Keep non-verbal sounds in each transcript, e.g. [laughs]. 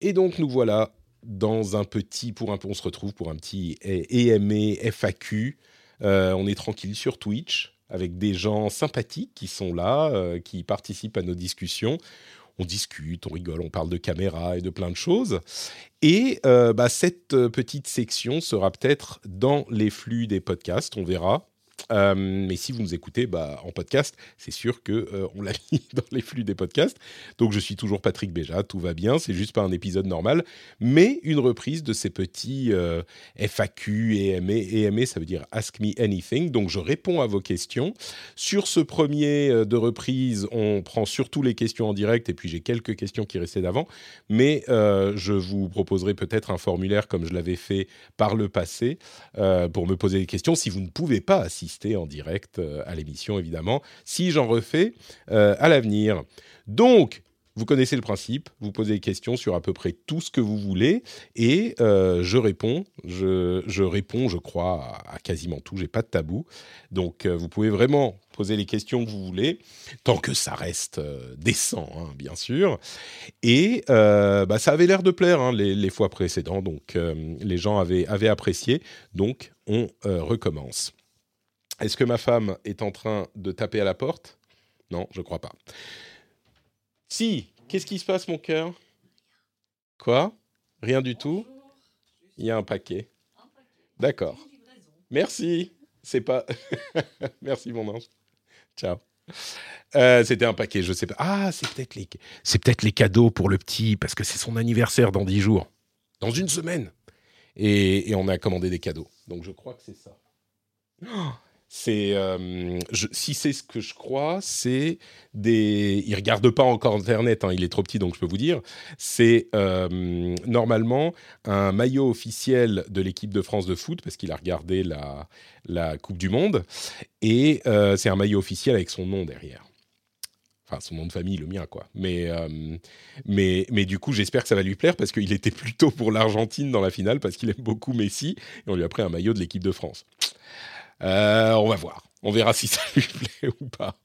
Et donc nous voilà dans un petit pour un on se retrouve pour un petit EME FAQ. Euh, on est tranquille sur Twitch avec des gens sympathiques qui sont là, euh, qui participent à nos discussions. On discute, on rigole, on parle de caméra et de plein de choses. Et euh, bah, cette petite section sera peut-être dans les flux des podcasts, on verra. Euh, mais si vous nous écoutez bah, en podcast, c'est sûr que euh, on l'a [laughs] mis dans les flux des podcasts. Donc je suis toujours Patrick Béja, tout va bien. C'est juste pas un épisode normal, mais une reprise de ces petits euh, FAQ et EMA. EMA, ça veut dire Ask Me Anything. Donc je réponds à vos questions. Sur ce premier de reprise, on prend surtout les questions en direct et puis j'ai quelques questions qui restaient d'avant. Mais je vous proposerai peut-être un formulaire comme je l'avais fait par le passé pour me poser des questions si vous ne pouvez pas en direct euh, à l'émission, évidemment, si j'en refais euh, à l'avenir. Donc, vous connaissez le principe, vous posez des questions sur à peu près tout ce que vous voulez et euh, je réponds. Je, réponds, je crois, à, quasiment tout. J'ai pas de tabou, donc vous pouvez vraiment poser les questions que vous voulez, tant que ça reste décent, hein, bien sûr. Et bah, ça avait l'air de plaire hein, les, fois précédentes, donc les gens avaient, apprécié. Donc on recommence. Est-ce que ma femme est en train de taper à la porte? Non, je crois pas. Si, qu'est-ce qui se passe, mon cœur? Quoi? Rien du tout? Il y a un paquet. D'accord. Merci. C'est pas. [laughs] Merci, mon ange. Ciao. Euh, C'était un paquet, je sais pas. Ah, c'est peut-être les, cadeaux pour le petit parce que c'est son anniversaire dans dix jours, dans une semaine. Et, et on a commandé des cadeaux. Donc je crois que c'est ça. Oh, c'est euh, si c'est ce que je crois, c'est des. Il regarde pas encore internet, hein, il est trop petit, donc je peux vous dire. C'est euh, normalement un maillot officiel de l'équipe de France de foot parce qu'il a regardé la Coupe du Monde et euh, c'est un maillot officiel avec son nom derrière. Enfin, son nom de famille, le mien, quoi. Mais, mais, mais du coup, j'espère que ça va lui plaire parce qu'il était plutôt pour l'Argentine dans la finale parce qu'il aime beaucoup Messi et on lui a pris un maillot de l'équipe de France. Euh, on va voir. On verra si ça lui [laughs] plaît ou pas.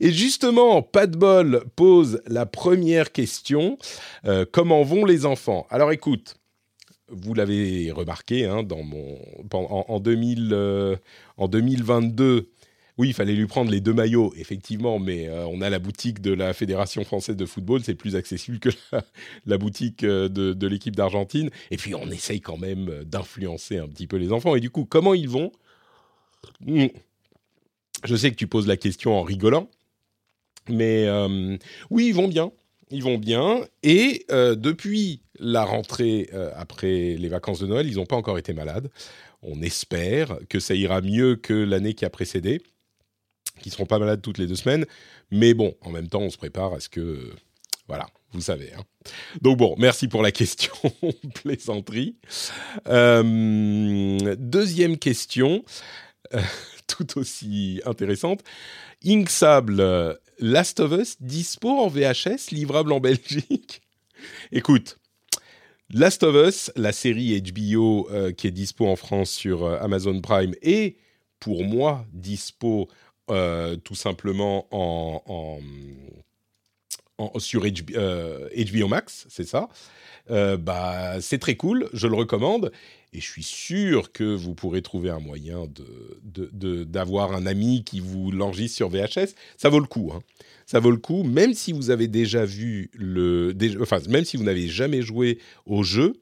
Et justement, pas de bol pose la première question. Euh, comment vont les enfants? Alors écoute, vous l'avez remarqué, hein, dans mon, en, en 2000, euh, 2022, oui, il fallait lui prendre les deux maillots, effectivement, mais on a la boutique de la Fédération française de football, c'est plus accessible que la, boutique de, de l'équipe d'Argentine. Et puis, on essaye quand même d'influencer un petit peu les enfants. Et du coup, comment ils vont. Je sais que tu poses la question en rigolant, mais euh, oui, ils vont bien. Ils vont bien. Et euh, depuis la rentrée euh, après les vacances de Noël, ils n'ont pas encore été malades. On espère que ça ira mieux que l'année qui a précédé, qu'ils seront pas malades toutes les deux semaines. Mais bon, en même temps, on se prépare à ce que... Voilà, vous savez. hein. Donc bon, merci pour la question, [laughs] plaisanterie. Deuxième question, [laughs] tout aussi intéressante. Inksable, euh, Last of Us, dispo en VHS, livrable en Belgique [laughs] Écoute, Last of Us, la série HBO euh, qui est dispo en France sur euh, Amazon Prime et pour moi dispo tout simplement en, sur HBO, Max, c'est ça. Bah, c'est très cool, je le recommande. Et je suis sûr que vous pourrez trouver un moyen de, de- de- d'avoir un ami qui vous l'enregistre sur VHS. Ça vaut le coup. hein. Ça vaut le coup, même si vous avez déjà vu le. enfin, même si vous n'avez jamais joué au jeu.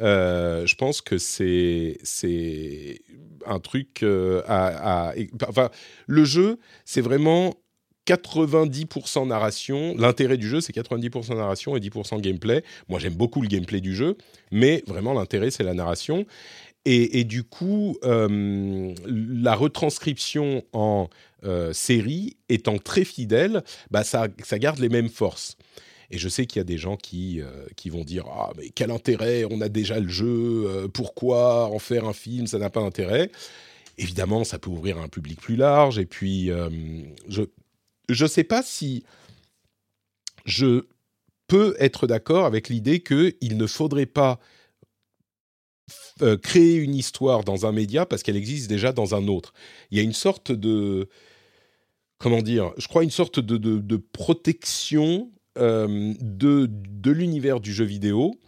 euh, je pense que c'est c'est un truc euh, à, à- enfin le jeu c'est vraiment 90% narration. L'intérêt du jeu, c'est 90% narration et 10% gameplay. Moi, j'aime beaucoup le gameplay du jeu, mais vraiment, l'intérêt, c'est la narration. Et, du coup, euh, la retranscription en série étant très fidèle, bah ça, garde les mêmes forces. Et je sais qu'il y a des gens qui, qui vont dire Ah, mais quel intérêt On a déjà le jeu, pourquoi en faire un film Ça n'a pas d'intérêt. Évidemment, ça peut ouvrir un public plus large. Et puis, je ne sais pas si je peux être d'accord avec l'idée qu'il ne faudrait pas euh, créer une histoire dans un média parce qu'elle existe déjà dans un autre. Il y a une sorte de comment dire, je crois une sorte de, de, protection euh, de, de l'univers du jeu vidéo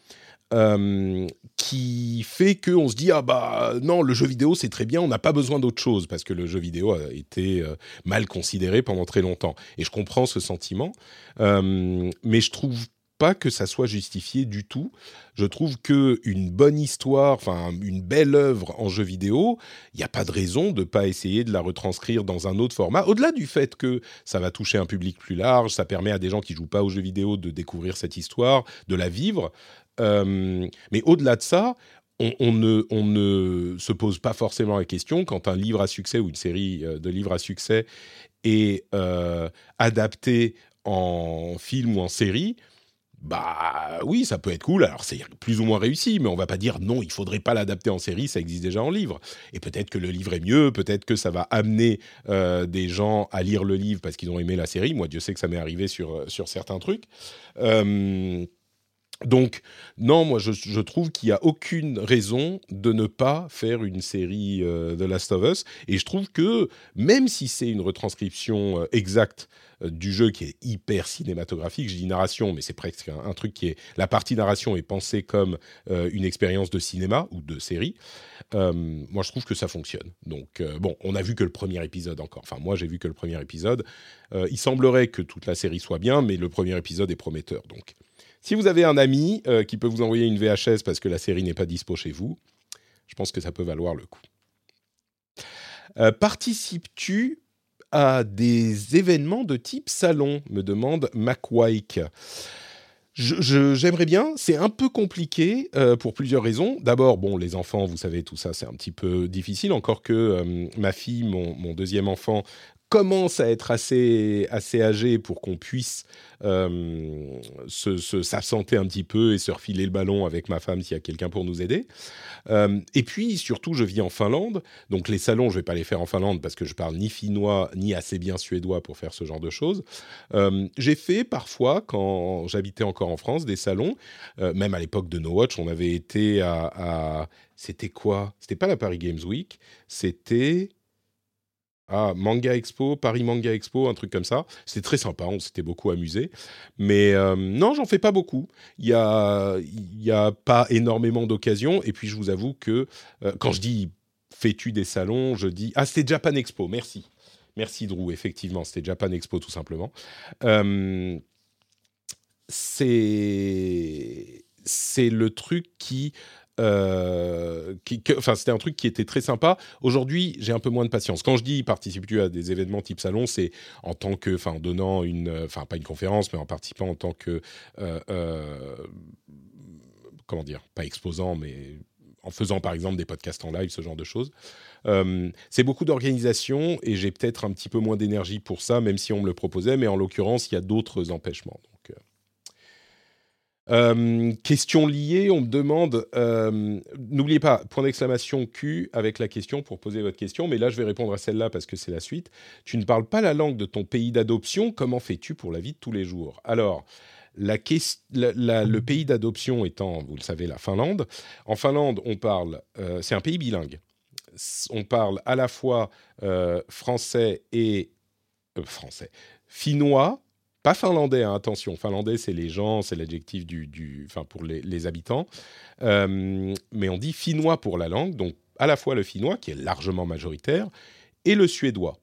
euh, qui fait qu'on se dit ah bah non le jeu vidéo c'est très bien on n'a pas besoin d'autre chose parce que le jeu vidéo a été mal considéré pendant très longtemps et je comprends ce sentiment mais je trouve pas que ça soit justifié du tout. Je trouve que une bonne histoire, enfin une belle œuvre en jeu vidéo, il n'y a pas de raison de pas essayer de la retranscrire dans un autre format. Au-delà du fait que ça va toucher un public plus large, ça permet à des gens qui jouent pas aux jeux vidéo de découvrir cette histoire, de la vivre. Euh, mais au-delà de ça, on, ne, ne, se pose pas forcément la question quand un livre à succès ou une série euh, de livres à succès est euh, adapté en film ou en série bah oui, ça peut être cool. Alors c'est plus ou moins réussi, mais on va pas dire non, il faudrait pas l'adapter en série, ça existe déjà en livre. Et peut-être que le livre est mieux, peut-être que ça va amener euh, des gens à lire le livre parce qu'ils ont aimé la série. Moi, Dieu sait que ça m'est arrivé sur, certains trucs. Donc, non, moi, je, trouve qu'il n'y a aucune raison de ne pas faire une série de Last of Us. Et je trouve que, même si c'est une retranscription exacte euh, du jeu qui est hyper cinématographique. Je dis narration, mais c'est presque un, truc qui est... La partie narration est pensée comme euh, une expérience de cinéma ou de série. Euh, moi, je trouve que ça fonctionne. Donc, bon, on a vu que le premier épisode encore. Enfin, moi, j'ai vu que le premier épisode. il semblerait que toute la série soit bien, mais le premier épisode est prometteur. Donc, si vous avez un ami qui peut vous envoyer une VHS parce que la série n'est pas dispo chez vous, je pense que ça peut valoir le coup. Participes-tu à des événements de type salon me demande MacWike. J'aimerais bien, c'est un peu compliqué euh, pour plusieurs raisons. D'abord, bon, les enfants, vous savez, tout ça, c'est un petit peu difficile, encore que euh, ma fille, mon, deuxième enfant, commence à être assez, assez âgé pour qu'on puisse euh, se, s'absenter un petit peu et se refiler le ballon avec ma femme s'il y a quelqu'un pour nous aider. Euh, et puis, surtout, je vis en Finlande. Donc, les salons, je ne vais pas les faire en Finlande parce que je parle ni finnois ni assez bien suédois pour faire ce genre de choses. Euh, j'ai fait parfois, quand j'habitais encore en France, des salons. même à l'époque de No Watch, on avait été à... à c'était quoi? C'était pas la Paris Games Week, c'était ah, Manga Expo, Paris Manga Expo, un truc comme ça. C'était très sympa, on s'était beaucoup amusé. Mais euh, non, j'en fais pas beaucoup. Il n'y a, y a pas énormément d'occasions. Et puis, je vous avoue que euh, quand je dis fais-tu des salons, je dis ah, c'était Japan Expo, merci. Merci Drew, effectivement, c'était Japan Expo tout simplement. Euh, c'est c'est le truc qui euh, c'était un truc qui était très sympa. Aujourd'hui, j'ai un peu moins de patience. Quand je dis participe-tu à des événements type salon, c'est en tant que, enfin, en donnant une, enfin, pas une conférence, mais en participant en tant que, euh, euh, comment dire, pas exposant, mais en faisant par exemple des podcasts en live, ce genre de choses. c'est beaucoup d'organisation et j'ai peut-être un petit peu moins d'énergie pour ça, même si on me le proposait, mais en l'occurrence, il y a d'autres empêchements. Euh, question liée, on me demande, euh, n'oubliez pas, point d'exclamation Q avec la question pour poser votre question, mais là je vais répondre à celle-là parce que c'est la suite. Tu ne parles pas la langue de ton pays d'adoption, comment fais-tu pour la vie de tous les jours? Alors, le pays d'adoption étant, vous le savez, la Finlande. En Finlande, on parle, euh, c'est un pays bilingue. On parle à la fois français et français, finnois, pas finlandais, hein, attention. Finlandais, c'est les gens, c'est l'adjectif du, enfin pour les, habitants. Euh, mais on dit finnois pour la langue, donc à la fois le finnois, qui est largement majoritaire, et le suédois.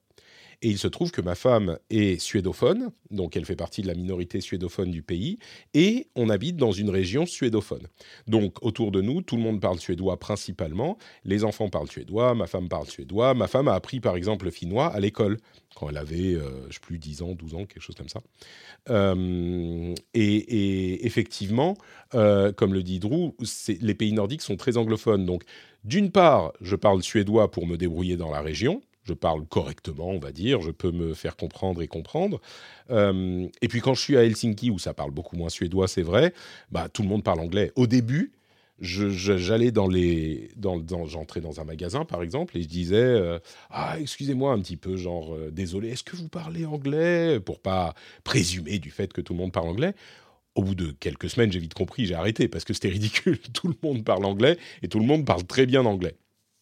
Et il se trouve que ma femme est suédophone, donc elle fait partie de la minorité suédophone du pays, et on habite dans une région suédophone. Donc autour de nous, tout le monde parle suédois principalement, les enfants parlent suédois, ma femme parle suédois, ma femme a appris par exemple le finnois à l'école, quand elle avait, euh, je sais plus, 10 ans, 12 ans, quelque chose comme ça. Euh, et, effectivement, euh, comme le dit Drew, les pays nordiques sont très anglophones. Donc d'une part, je parle suédois pour me débrouiller dans la région, Je parle correctement, on va dire. Je peux me faire comprendre et comprendre. Euh, et puis quand je suis à Helsinki, où ça parle beaucoup moins suédois, c'est vrai, bah, tout le monde parle anglais. Au début, j'allais dans les, dans, j'entrais dans un magasin par exemple et je disais euh, ah excusez-moi un petit peu genre euh, désolé est-ce que vous parlez anglais? Pour pas présumer du fait que tout le monde parle anglais au bout de quelques semaines j'ai vite compris j'ai arrêté parce que c'était ridicule [laughs] tout le monde parle anglais et tout le monde parle très bien anglais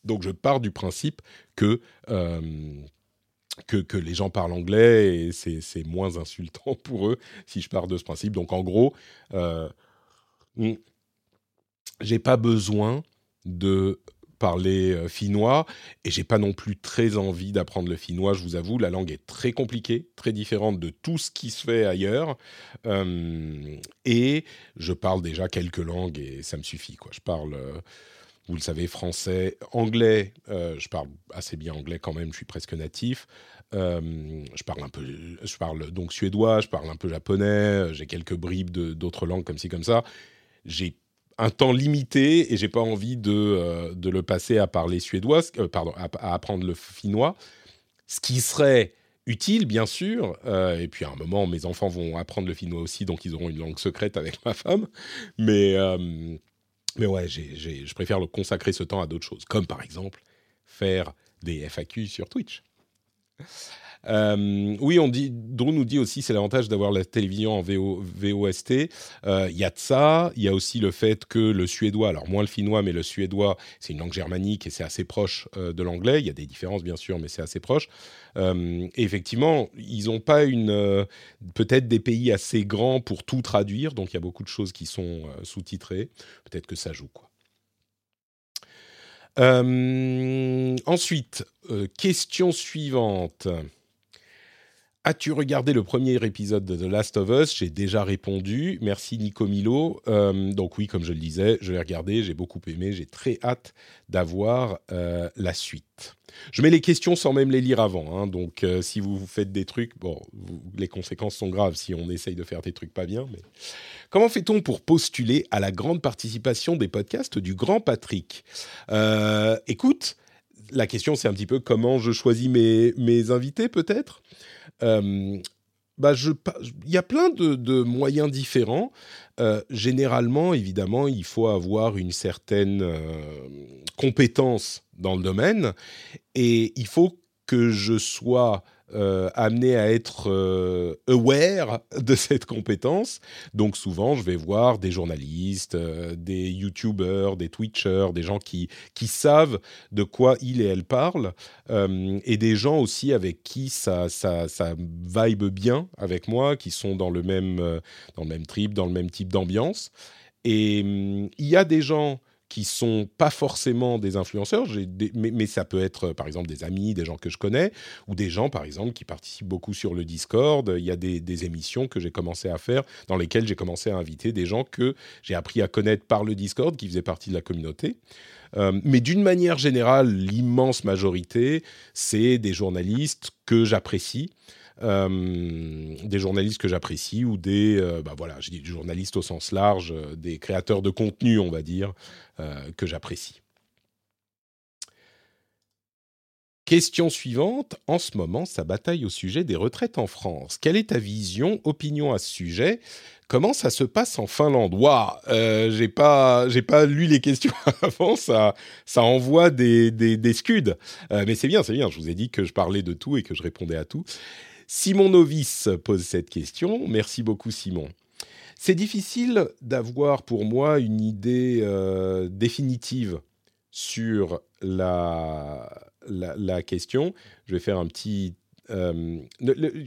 donc je pars du principe que euh, que, que, les gens parlent anglais et c'est moins insultant [laughs] pour eux si je pars de ce principe donc en gros hmm, j'ai pas besoin de parler euh, finnois et j'ai pas non plus très envie d'apprendre le finnois. Je vous avoue, la langue est très compliquée, très différente de tout ce qui se fait ailleurs. Euh, et je parle déjà quelques langues et ça me suffit. Je parle, euh, vous le savez, français, anglais. je parle assez bien anglais quand même. Je suis presque natif. je parle un peu, je parle donc suédois. Je parle un peu japonais. J'ai quelques bribes d'autres langues comme ci comme ça. J'ai un temps limité et j'ai pas envie de, euh, le passer à parler suédois, euh, pardon, à, apprendre le finnois. Ce qui serait utile, bien sûr. Euh, et puis à un moment, mes enfants vont apprendre le finnois aussi, donc ils auront une langue secrète avec ma femme. Mais, mais ouais, je préfère le consacrer ce temps à d'autres choses, comme par exemple faire des FAQ sur Twitch. Euh, oui, on dit, Drew nous dit aussi c'est l'avantage d'avoir la télévision en VOST. Euh, il y a de ça. Il y a aussi le fait que le suédois, alors moins le finnois, mais le suédois, c'est une langue germanique et c'est assez proche euh, de l'anglais. Il y a des différences bien sûr, mais c'est assez proche. et effectivement, ils n'ont pas une peut-être des pays assez grands pour tout traduire, donc il y a beaucoup de choses qui sont sous-titrées. Peut-être que ça joue ensuite, question suivante. As-tu regardé le premier épisode de The Last of Us? J'ai déjà répondu. Merci Nico Milo. Euh, donc oui, comme je le disais, je l'ai regardé, j'ai beaucoup aimé, j'ai très hâte d'avoir euh, la suite. Je mets les questions sans même les lire avant. Hein. donc euh, si vous faites des trucs, bon, les conséquences sont graves si on essaye de faire des trucs pas bien. Comment fait-on pour postuler à la grande participation des podcasts du Grand Patrick? Écoute, la question c'est un petit peu comment je choisis mes, mes invités peut-être? Euh, bah il y a plein de, moyens différents. Euh, généralement, évidemment, il faut avoir une certaine euh, compétence dans le domaine et il faut que je sois euh, amené à être euh, aware de cette compétence. Donc souvent, je vais voir des journalistes, euh, des YouTubers, des Twitchers, des gens qui, savent de quoi il et elle parlent, et des gens aussi avec qui ça, ça, ça vibe bien avec moi, qui sont dans le même, dans le même trip, dans le même type d'ambiance. Et hum, il y a des gens qui sont pas forcément des influenceurs, mais, ça peut être par exemple des amis, des gens que je connais, ou des gens par exemple qui participent beaucoup sur le Discord. Il y a des, émissions que j'ai commencé à faire dans lesquelles j'ai commencé à inviter des gens que j'ai appris à connaître par le Discord, qui faisaient partie de la communauté. Euh, mais d'une manière générale, l'immense majorité, c'est des journalistes que j'apprécie. Euh, des journalistes que j'apprécie ou des, euh, bah voilà, journalistes au sens large, euh, des créateurs de contenu, on va dire, que j'apprécie. Question suivante. En ce moment, ça bataille au sujet des retraites en France. Quelle est ta vision, opinion à ce sujet? Comment ça se passe en Finlande? Waouh, j'ai pas, j'ai pas lu les questions [laughs] avant. Ça, ça envoie des, des, des scuds. mais c'est bien, c'est bien. Je vous ai dit que je parlais de tout et que je répondais à tout. Simon Novice pose cette question. Merci beaucoup, Simon. C'est difficile d'avoir pour moi une idée euh, définitive sur la, la, question. Je vais faire un petit euh,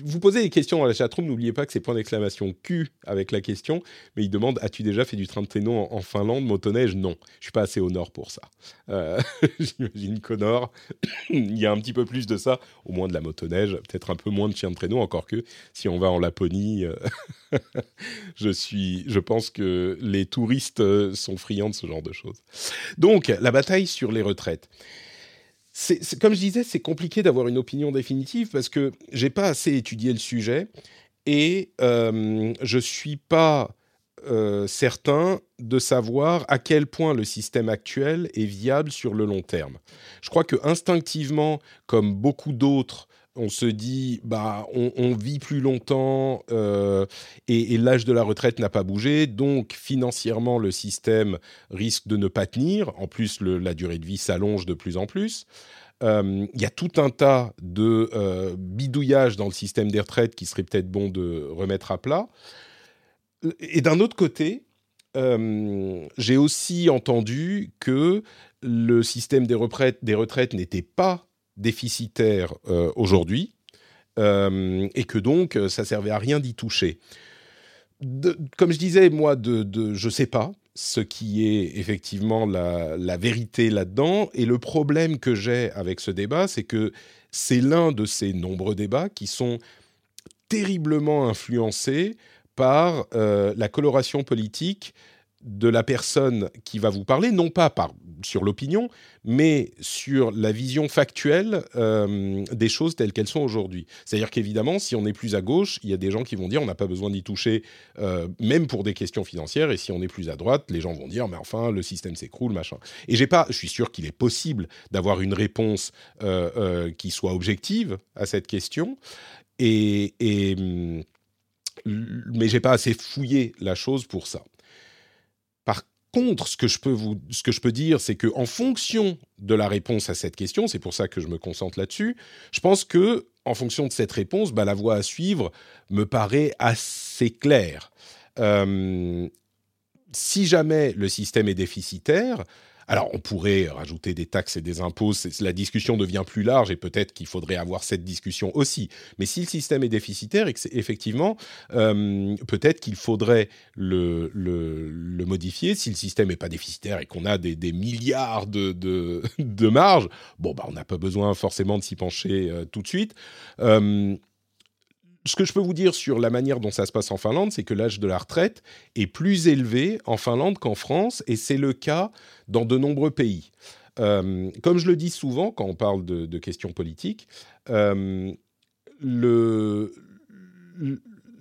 vous posez des questions dans la chatroom, n'oubliez pas que c'est point d'exclamation Q avec la question, mais il demande As-tu déjà fait du train de traîneau en, Finlande, motoneige? Non, je suis pas assez au nord pour ça. Euh, [laughs] J'imagine qu'au nord, [coughs] il y a un petit peu plus de ça, au moins de la motoneige, peut-être un peu moins de chien de traîneau, encore que si on va en Laponie, euh, [laughs] je, suis, je pense que les touristes sont friands de ce genre de choses. Donc, la bataille sur les retraites comme je disais, c'est compliqué d'avoir une opinion définitive parce que j'ai pas assez étudié le sujet et euh, je suis pas euh, certain de savoir à quel point le système actuel est viable sur le long terme. Je crois que instinctivement, comme beaucoup d'autres, on se dit, bah, on, vit plus longtemps euh, et, l'âge de la retraite n'a pas bougé, donc financièrement le système risque de ne pas tenir. En plus, la durée de vie s'allonge de plus en plus. Euh, il y a tout un tas de euh, bidouillages dans le système des retraites qui serait peut-être bon de remettre à plat. Et d'un autre côté, j'ai aussi entendu que le système des des retraites n'était pas déficitaire euh, aujourd'hui euh, et que donc euh, ça servait à rien d'y toucher. comme je disais, moi, de, je sais pas ce qui est effectivement la vérité là-dedans. Et le problème que j'ai avec ce débat, c'est que c'est l'un de ces nombreux débats qui sont terriblement influencés par la coloration politique de la personne qui va vous parler, non pas sur l'opinion, mais sur la vision factuelle euh, des choses telles qu'elles sont aujourd'hui. C'est-à-dire qu'évidemment, si on est plus à gauche, il y a des gens qui vont dire on n'a pas besoin d'y toucher, euh, même pour des questions financières, et si on est plus à droite, les gens vont dire mais enfin, le système s'écroule, machin. Et j'ai pas, je suis sûr qu'il est possible d'avoir une réponse euh, qui soit objective à cette question, et, et mais j'ai pas assez fouillé la chose pour ça contre, ce que je peux vous, ce que je dire, c'est que en fonction de la réponse à cette question, c'est pour ça que je me concentre là-dessus. Je pense que en fonction de cette réponse, bah, la voie à suivre me paraît assez claire. Euh, si jamais le système est déficitaire, alors, on pourrait rajouter des taxes et des impôts, la discussion devient plus large et peut-être qu'il faudrait avoir cette discussion aussi. Mais si le système est déficitaire, effectivement, euh, peut-être qu'il faudrait le, modifier. Si le système n'est pas déficitaire et qu'on a des, milliards de, marge, bon, bah, on n'a pas besoin forcément de s'y pencher euh, tout de suite. Euh, ce que je peux vous dire sur la manière dont ça se passe en Finlande, c'est que l'âge de la retraite est plus élevé en Finlande qu'en France, et c'est le cas dans de nombreux pays. Euh, comme je le dis souvent quand on parle de, questions politiques, euh,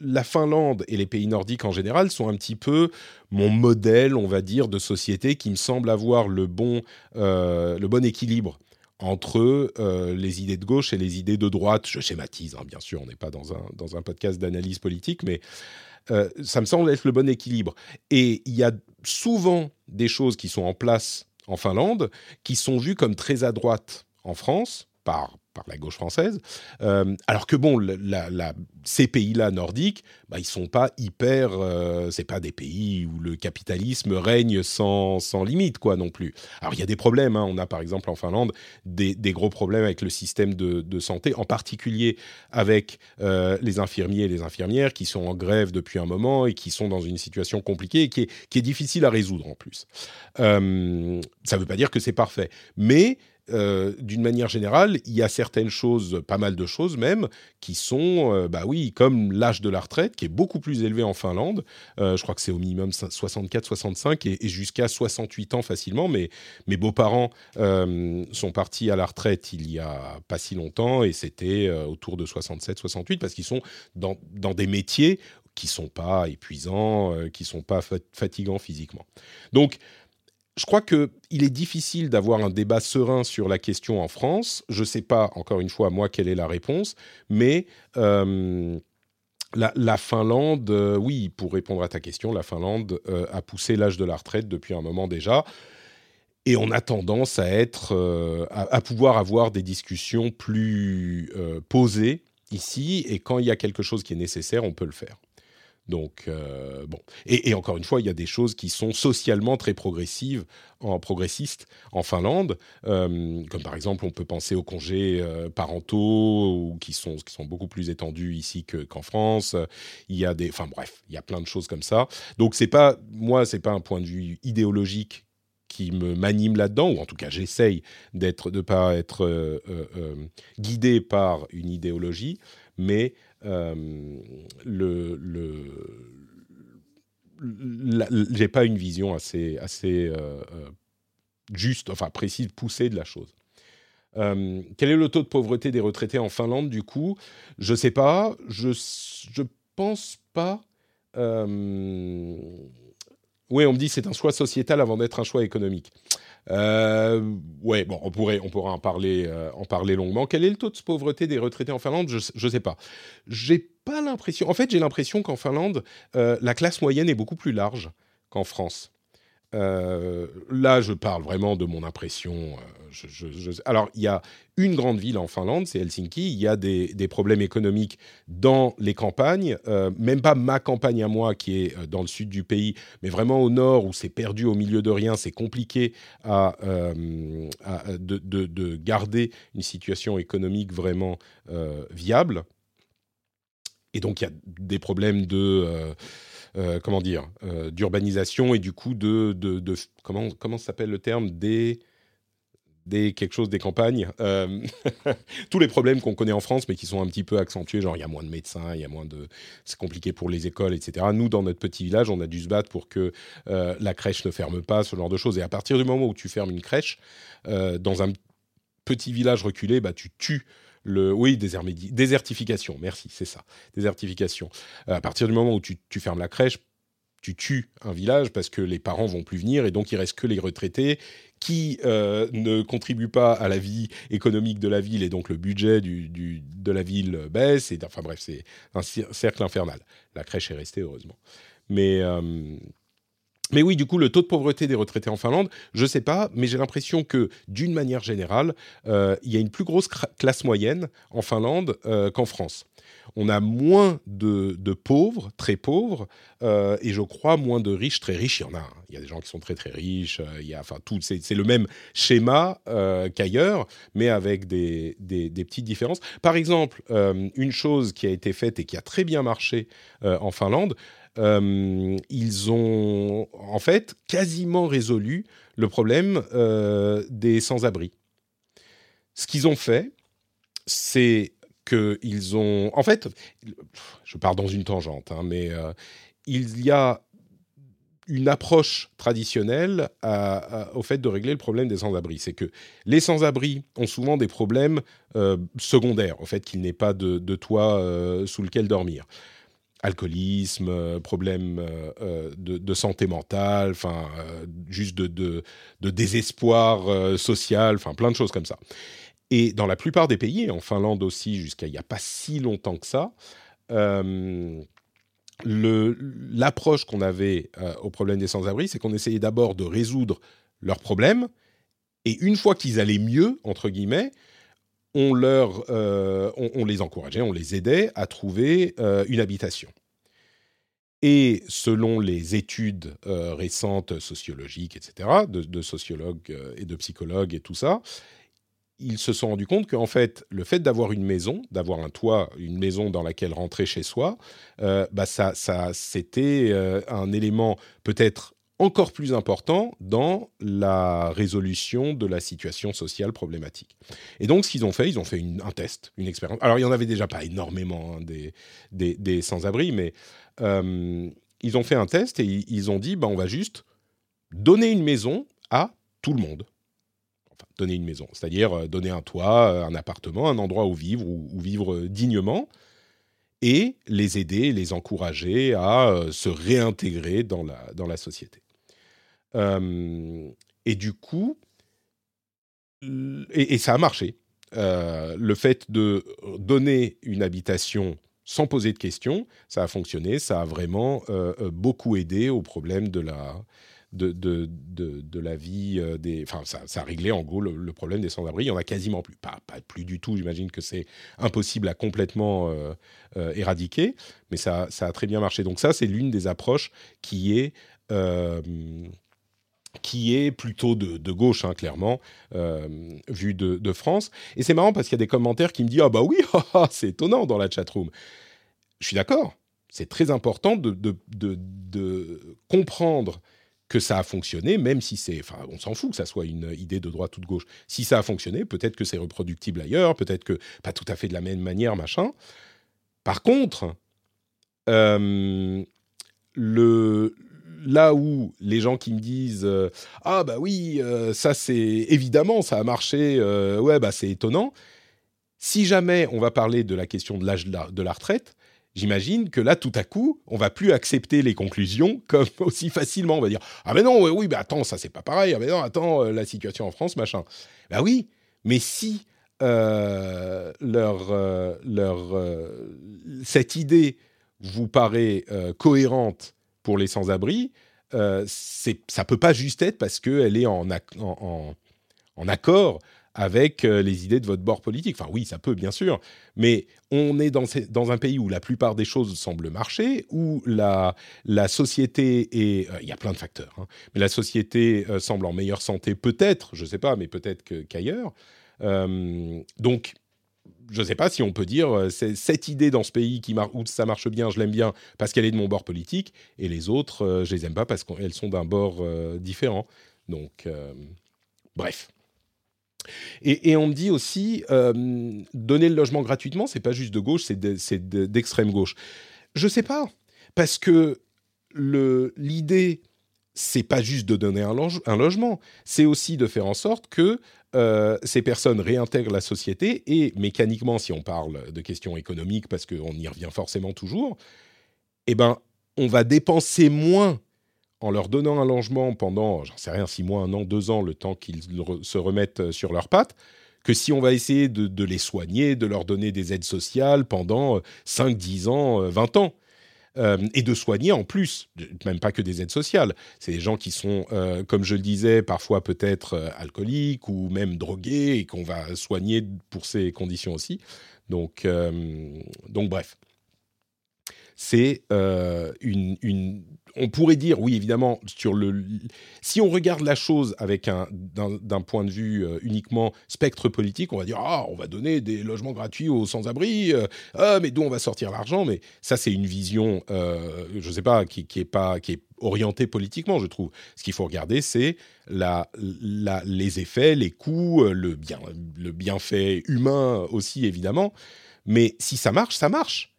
la Finlande et les pays nordiques en général sont un petit peu mon modèle, on va dire, de société qui me semble avoir le bon, euh, le bon équilibre entre euh, les idées de gauche et les idées de droite. Je schématise, hein, bien sûr, on n'est pas dans un, dans un podcast d'analyse politique, mais euh, ça me semble être le bon équilibre. Et il y a souvent des choses qui sont en place en Finlande qui sont vues comme très à droite en France par par la gauche française. Euh, alors que bon, ces pays-là nordiques, bah, ils sont pas hyper. Euh, c'est pas des pays où le capitalisme règne sans, sans limite, quoi, non plus. Alors il y a des problèmes. Hein. On a par exemple en Finlande des, gros problèmes avec le système de, santé, en particulier avec euh, les infirmiers et les infirmières qui sont en grève depuis un moment et qui sont dans une situation compliquée et qui est, qui est difficile à résoudre en plus. ça ne veut pas dire que c'est parfait, mais euh, d'une manière générale, il y a certaines choses, pas mal de choses même, qui sont, euh, bah oui, comme l'âge de la retraite, qui est beaucoup plus élevé en Finlande. Euh, je crois que c'est au minimum 64, 65 et, jusqu'à 68 ans facilement. Mais mes beaux-parents sont partis à la retraite il y a pas si longtemps et c'était autour de 67, 68 parce qu'ils sont dans, dans des métiers qui sont pas épuisants, qui sont pas fatigants physiquement. Donc je crois qu'il est difficile d'avoir un débat serein sur la question en France. Je ne sais pas, encore une fois, moi, quelle est la réponse, mais euh, la, Finlande, euh, oui, pour répondre à ta question, la Finlande euh, a poussé l'âge de la retraite depuis un moment déjà. Et on a tendance à être, à, pouvoir avoir des discussions plus posées ici. Et quand il y a quelque chose qui est nécessaire, on peut le faire. Donc, euh, bon. Et, encore une fois, il y a des choses qui sont socialement très progressives, en progressistes en Finlande, euh, comme par exemple, on peut penser aux congés euh, parentaux, qui sont, beaucoup plus étendus ici qu'en France. Il y a des. Enfin, bref, il y a plein de choses comme ça. Donc, c'est pas. Moi, c'est pas un point de vue idéologique qui me m'anime là-dedans, ou en tout cas j'essaye de pas être guidé par une idéologie, mais euh, le, j'ai pas une vision assez, euh, euh, juste, enfin précise, poussée de la chose. quel est le taux de pauvreté des retraités en Finlande du coup? Je sais pas. Je je pense pas. Oui, on me dit c'est un choix sociétal avant d'être un choix économique. Euh, ouais, bon, on pourrait, on en parler, euh, en parler longuement. Quel est le taux de pauvreté des retraités en Finlande? Je ne sais pas. J'ai pas l'impression. En fait, j'ai l'impression qu'en Finlande, euh, la classe moyenne est beaucoup plus large qu'en France. Là, je parle vraiment de mon impression. Euh, alors, il y a une grande ville en Finlande, c'est Helsinki. Il y a des, problèmes économiques dans les campagnes, euh, même pas ma campagne à moi qui est dans le sud du pays, mais vraiment au nord où c'est perdu au milieu de rien. C'est compliqué à, de, garder une situation économique vraiment viable. Et donc, il y a des problèmes de euh, comment dire, euh, d'urbanisation et du coup de, comment comment s'appelle le terme? Des des quelque chose des campagnes, euh, [laughs] tous les problèmes qu'on connaît en France, mais qui sont un petit peu accentués, genre il y a moins de médecins, il y a moins de, c'est compliqué pour les écoles, etc. Nous, dans notre petit village, on a dû se battre pour que la crèche ne ferme pas, ce genre de choses. Et à partir du moment où tu fermes une crèche dans un petit village reculé, bah tu tues le, oui, désertification, merci, c'est ça, désertification. Euh, à partir du moment où tu, fermes la crèche, tu tues un village parce que les parents vont plus venir et donc il reste que les retraités qui euh, ne contribuent pas à la vie économique de la ville et donc le budget du, de la ville baisse. Et, enfin bref, c'est un cercle infernal. La crèche est restée heureusement. Mais euh, mais oui, du coup, le taux de pauvreté des retraités en Finlande, je ne sais pas, mais j'ai l'impression que d'une manière générale, euh, il y a une plus grosse classe moyenne en Finlande qu'en France. On a moins de, pauvres, très pauvres, euh, et je crois moins de riches, très riches. Il y en a. Hein. Il y a des gens qui sont très très riches. il y a, enfin, tout, c'est, le même schéma qu'ailleurs, mais avec des, des, petites différences. Par exemple, une chose qui a été faite et qui a très bien marché en Finlande, euh, ils ont en fait quasiment résolu le problème euh, des sans-abri. Ce qu'ils ont fait, c'est qu'ils ont... En fait, je pars dans une tangente, hein, mais euh, il y a une approche traditionnelle au fait de régler le problème des sans-abri. C'est que les sans-abri ont souvent des problèmes secondaires, au fait qu'il n'ait pas de, de toit sous lequel dormir alcoolisme, euh, problèmes euh, euh, de, santé mentale, enfin juste de, désespoir social, enfin plein de choses comme ça. Et dans la plupart des pays, en Finlande aussi, jusqu'à il n'y a pas si longtemps que ça, l'approche qu'on avait au problème des sans-abri, c'est qu'on essayait d'abord de résoudre leurs problèmes, et une fois qu'ils allaient mieux, entre guillemets, on, leur, euh, on, les encourageait, on les aidait à trouver euh, une habitation. Et selon les études euh, récentes sociologiques, etc., de, sociologues et de psychologues et tout ça, ils se sont rendus compte qu'en fait, le fait d'avoir une maison, d'avoir un toit, une maison dans laquelle rentrer chez soi, bah ça, ça c'était un élément peut-être encore plus important dans la résolution de la situation sociale problématique. Et donc, ce qu'ils ont fait, ils ont fait un test, une expérience. Alors, il n'y en avait déjà pas énormément hein, des, des, sans-abri, mais euh, ils ont fait un test et ils, ont dit, bah, on va juste donner une maison à tout le monde. Donner une maison, c'est-à-dire euh, donner un toit, euh, un appartement, un endroit où vivre, ou, vivre dignement et les aider, les encourager à se réintégrer dans la, dans la société. Euh, et du coup, et, ça a marché. Euh, le fait de donner une habitation sans poser de questions, ça a fonctionné, ça a vraiment euh, beaucoup aidé au problème de la, de, de, de, la vie des... Enfin, ça, a réglé en gros le, problème des sans-abri. Il y en a quasiment plus. Pas, pas plus du tout, j'imagine que c'est impossible à complètement éradiquer, mais ça, ça, a très bien marché. Donc ça, c'est l'une des approches qui est qui est plutôt de, gauche, hein, clairement, euh, vu de, France. Et c'est marrant parce qu'il y a des commentaires qui me disent Ah bah oui, [laughs] c'est étonnant dans la chatroom. Je suis d'accord, c'est très important de, de, comprendre que ça a fonctionné, même si c'est. Enfin, on s'en fout que ça soit une idée de droite ou de gauche. Si ça a fonctionné, peut-être que c'est reproductible ailleurs, peut-être que pas tout à fait de la même manière, machin. Par contre, euh, le, là où les gens qui me disent euh, ah bah oui euh, ça c'est évidemment ça a marché ouais bah c'est étonnant si jamais on va parler de la question de l'âge de, la retraite j'imagine que là, tout à coup, on va plus accepter les conclusions [laughs] comme aussi facilement. On va dire ah ben non, oui, oui, ben attends, ça c'est pas pareil. Ah ben non, attends, la situation en France, machin. Ben oui, mais si leur leur cette idée vous paraît cohérente pour les sans-abri, euh, ça peut pas juste être parce qu'elle est en, en, en, accord avec euh, les idées de votre bord politique. Enfin oui, ça peut bien sûr, mais on est dans, un pays où la plupart des choses semblent marcher, où la, la société est... Euh, il y a plein de facteurs, hein, mais la société euh, semble en meilleure santé peut-être, je ne sais pas, mais peut-être qu'ailleurs. donc je ne sais pas si on peut dire euh, cette idée dans ce pays qui où ça marche bien, je l'aime bien parce qu'elle est de mon bord politique, et les autres, euh, je les aime pas parce qu'elles sont d'un bord différent. Donc, bref. Et, on me dit aussi, donner le logement gratuitement, c'est pas juste de gauche, c'est d'extrême gauche. Je sais pas, parce que l'idée c'est pas juste de donner un, un logement, c'est aussi de faire en sorte que euh, ces personnes réintègrent la société et mécaniquement, si on parle de questions économiques, parce qu'on y revient forcément toujours, eh ben, on va dépenser moins en leur donnant un logement pendant, j'en sais rien, six mois, un an, deux ans, le temps qu'ils se remettent sur leurs pattes, que si on va essayer de, les soigner, de leur donner des aides sociales pendant 5, 10 ans, 20 ans. Euh, et de soigner en plus, même pas que des aides sociales. C'est des gens qui sont, euh, comme je le disais, parfois peut-être euh, alcooliques ou même drogués et qu'on va soigner pour ces conditions aussi. Donc, donc bref c'est une, on pourrait dire, oui, évidemment, sur le, si on regarde la chose avec un, d'un, point de vue euh, uniquement spectre politique, on va dire, ah, on va donner des logements gratuits aux sans-abri, euh, ah, mais d'où on va sortir l'argent Mais ça, c'est une vision, euh, je ne sais pas, qui, qui est pas, qui est orientée politiquement, je trouve. Ce qu'il faut regarder, c'est la, la, les effets, les coûts, le bien, le bienfait humain aussi, évidemment. Mais si ça marche, ça marche.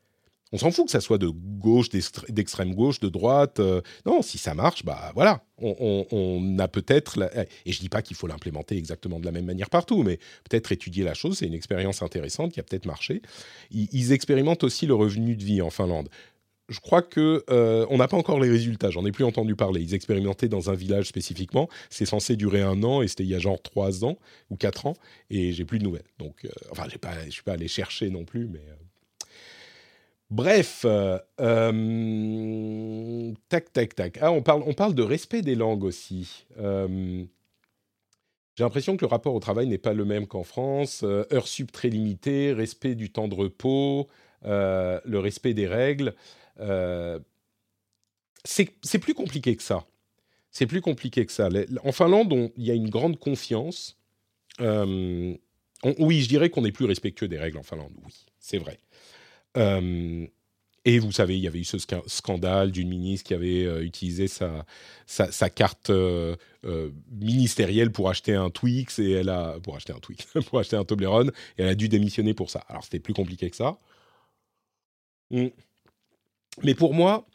On s'en fout que ça soit de gauche, d'extrême gauche, de droite. Euh, non, si ça marche, bah voilà. On, a peut-être, et je dis pas qu'il faut l'implémenter exactement de la même manière partout, mais peut-être étudier la chose. C'est une expérience intéressante qui a peut-être marché. Ils, expérimentent aussi le revenu de vie en Finlande. Je crois que euh, on n'a pas encore les résultats. J'en ai plus entendu parler. Ils expérimentaient dans un village spécifiquement. C'est censé durer un an et c'était il y a genre trois ans ou quatre ans et j'ai plus de nouvelles. Donc, euh, enfin, j'ai pas, je suis pas allé chercher non plus, mais Bref, euh, euh, tac, tac, tac. Ah, on parle, on parle de respect des langues aussi. Euh, j'ai l'impression que le rapport au travail n'est pas le même qu'en France. heures sub très limitées, respect du temps de repos, le respect des règles. c'est plus compliqué que ça. C'est plus compliqué que ça. En Finlande, il y a une grande confiance. oui, je dirais qu'on est plus respectueux des règles en Finlande. Oui, c'est vrai. Euh, et vous savez, il y avait eu ce scandale d'une ministre qui avait euh, utilisé sa, carte euh, ministérielle pour acheter un Twix et elle a pour acheter un Twix, [laughs] pour acheter un Toblerone et elle a dû démissionner pour ça. Alors c'était plus compliqué que ça. Hmm. Mais pour moi,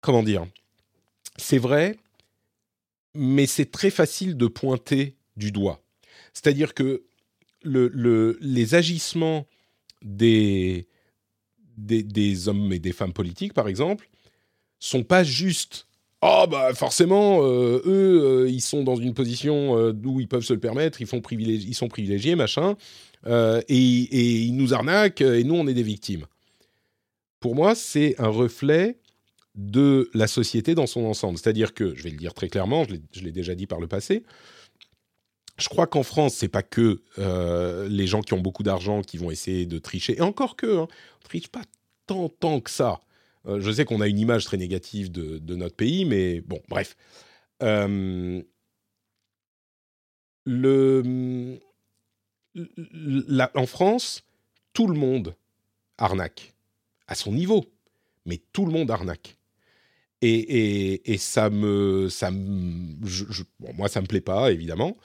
comment dire, c'est vrai, mais c'est très facile de pointer du doigt. C'est-à-dire que le, le, les agissements des, des, hommes et des femmes politiques, par exemple, sont pas juste oh bah forcément euh, eux euh, ils sont dans une position euh, où ils peuvent se le permettre, ils font ils sont privilégiés machin et, et, ils nous arnaquent et nous on est des victimes. Pour moi, c'est un reflet de la société dans son ensemble. C'est-à-dire que, je vais le dire très clairement, je l'ai déjà dit par le passé, je crois qu'en France, c'est pas que euh, les gens qui ont beaucoup d'argent qui vont essayer de tricher. Et encore que, hein, on triche pas tant, tant que ça. Euh, je sais qu'on a une image très négative de, notre pays, mais bon, bref. Euh, le, en France, tout le monde arnaque à son niveau, mais tout le monde arnaque. Et, et, ça me, ça me, moi ça me plaît pas évidemment.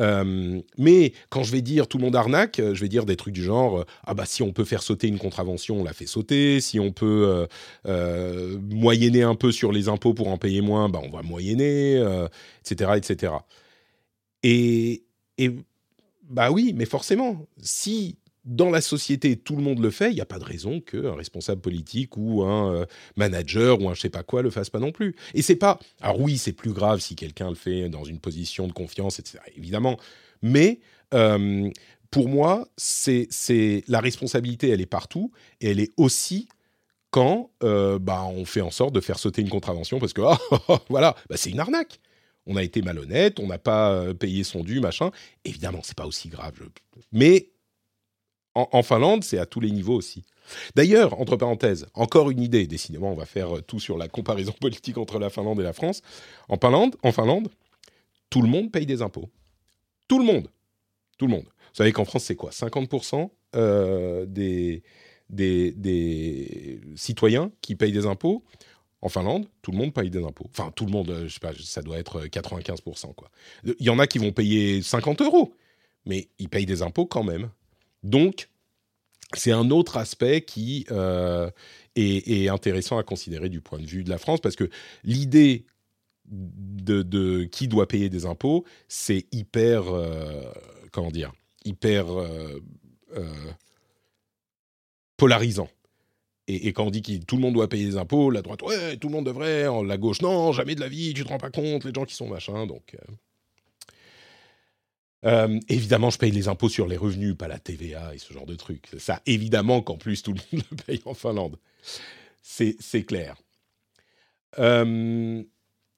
Euh, mais quand je vais dire tout le monde arnaque, je vais dire des trucs du genre euh, ah bah si on peut faire sauter une contravention, on la fait sauter. Si on peut euh, moyenner un peu sur les impôts pour en payer moins, bah on va moyenner, etc., etc. Et, et bah oui, mais forcément, si dans la société, tout le monde le fait, il n'y a pas de raison qu'un responsable politique ou un euh, manager ou un je sais pas quoi le fasse pas non plus. Et c'est pas. Alors oui, c'est plus grave si quelqu'un le fait dans une position de confiance, etc. Évidemment. Mais euh, pour moi, c'est la responsabilité, elle est partout et elle est aussi quand euh, bah, on fait en sorte de faire sauter une contravention parce que ah, voilà, bah, c'est une arnaque. On a été malhonnête, on n'a pas payé son dû, machin. Évidemment, c'est pas aussi grave. Mais en, Finlande, c'est à tous les niveaux aussi. D'ailleurs, entre parenthèses, encore une idée, décidément, on va faire tout sur la comparaison [laughs] politique entre la Finlande et la France. En Finlande, en Finlande tout le monde paye des impôts. Tout le monde. Tout le monde. Vous savez qu'en France, c'est quoi? 50% euh, des, des, des, citoyens qui payent des impôts. En Finlande, tout le monde paye des impôts. Enfin, tout le monde, euh, je sais pas, ça doit être 95%. Quoi. Il y en a qui vont payer 50 euros, mais ils payent des impôts quand même. Donc, c'est un autre aspect qui euh, est, intéressant à considérer du point de vue de la France, parce que l'idée de, qui doit payer des impôts, c'est hyper, euh, comment dire, hyper euh, polarisant. Et, quand on dit que tout le monde doit payer des impôts, la droite, ouais, tout le monde devrait, la gauche, non, jamais de la vie, tu te rends pas compte, les gens qui sont machin, donc... Euh, évidemment, je paye les impôts sur les revenus, pas la TVA et ce genre de trucs. Ça, évidemment qu'en plus, tout le monde [laughs] le paye en Finlande. C'est clair. Euh,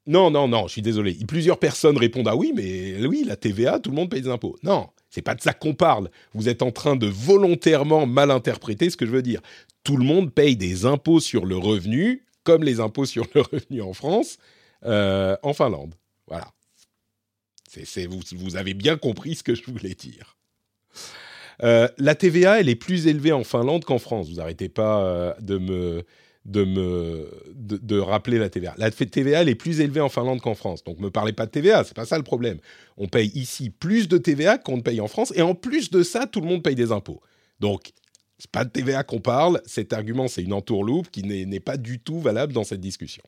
non, non, non, je suis désolé. Plusieurs personnes répondent Ah oui, mais oui, la TVA, tout le monde paye des impôts. Non, c'est pas de ça qu'on parle. Vous êtes en train de volontairement mal interpréter ce que je veux dire. Tout le monde paye des impôts sur le revenu, comme les impôts sur le revenu en France, euh, en Finlande. Voilà vous, avez bien compris ce que je voulais dire. Euh, la TVA, elle est plus élevée en Finlande qu'en France. Vous n'arrêtez pas euh, de me de me de, rappeler la TVA. La TVA, elle est plus élevée en Finlande qu'en France. Donc, me parlez pas de TVA, c'est pas ça le problème. On paye ici plus de TVA qu'on ne paye en France, et en plus de ça, tout le monde paye des impôts. Donc, c'est pas de TVA qu'on parle. Cet argument, c'est une entourloupe qui n'est pas du tout valable dans cette discussion.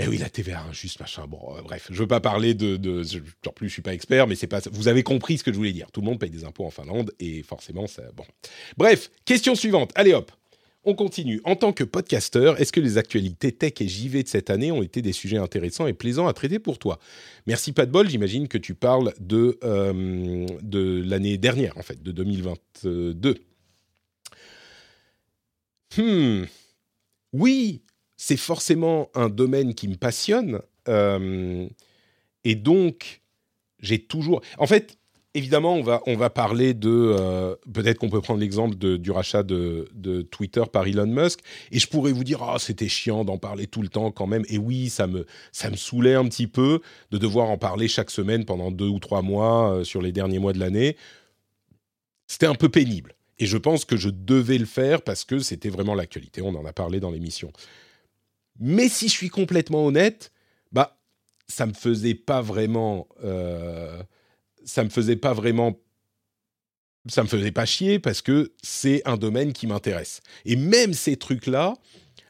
Eh oui, la TVA injuste, machin. Bon, euh, bref, je veux pas parler de, de en plus, je suis pas expert, mais c'est pas. Vous avez compris ce que je voulais dire. Tout le monde paye des impôts en Finlande et forcément, ça. Bon. Bref, question suivante. Allez hop, on continue. En tant que podcasteur, est-ce que les actualités tech et JV de cette année ont été des sujets intéressants et plaisants à traiter pour toi? Merci pas bol. J'imagine que tu parles de euh, de l'année dernière, en fait, de 2022. Hmm. Oui, c'est forcément un domaine qui me passionne. Euh, et donc, j'ai toujours. En fait, évidemment, on va, on va parler de. Euh, peut-être qu'on peut prendre l'exemple du rachat de, Twitter par Elon Musk. Et je pourrais vous dire, ah, c'était chiant d'en parler tout le temps quand même. Et oui, ça me, ça me saoulait un petit peu de devoir en parler chaque semaine pendant deux ou trois mois euh, sur les derniers mois de l'année. C'était un peu pénible. Et je pense que je devais le faire parce que c'était vraiment l'actualité. On en a parlé dans l'émission. Mais si je suis complètement honnête, bah, ça me faisait pas vraiment, euh, ça me faisait pas vraiment, ça me faisait pas chier parce que c'est un domaine qui m'intéresse. Et même ces trucs-là,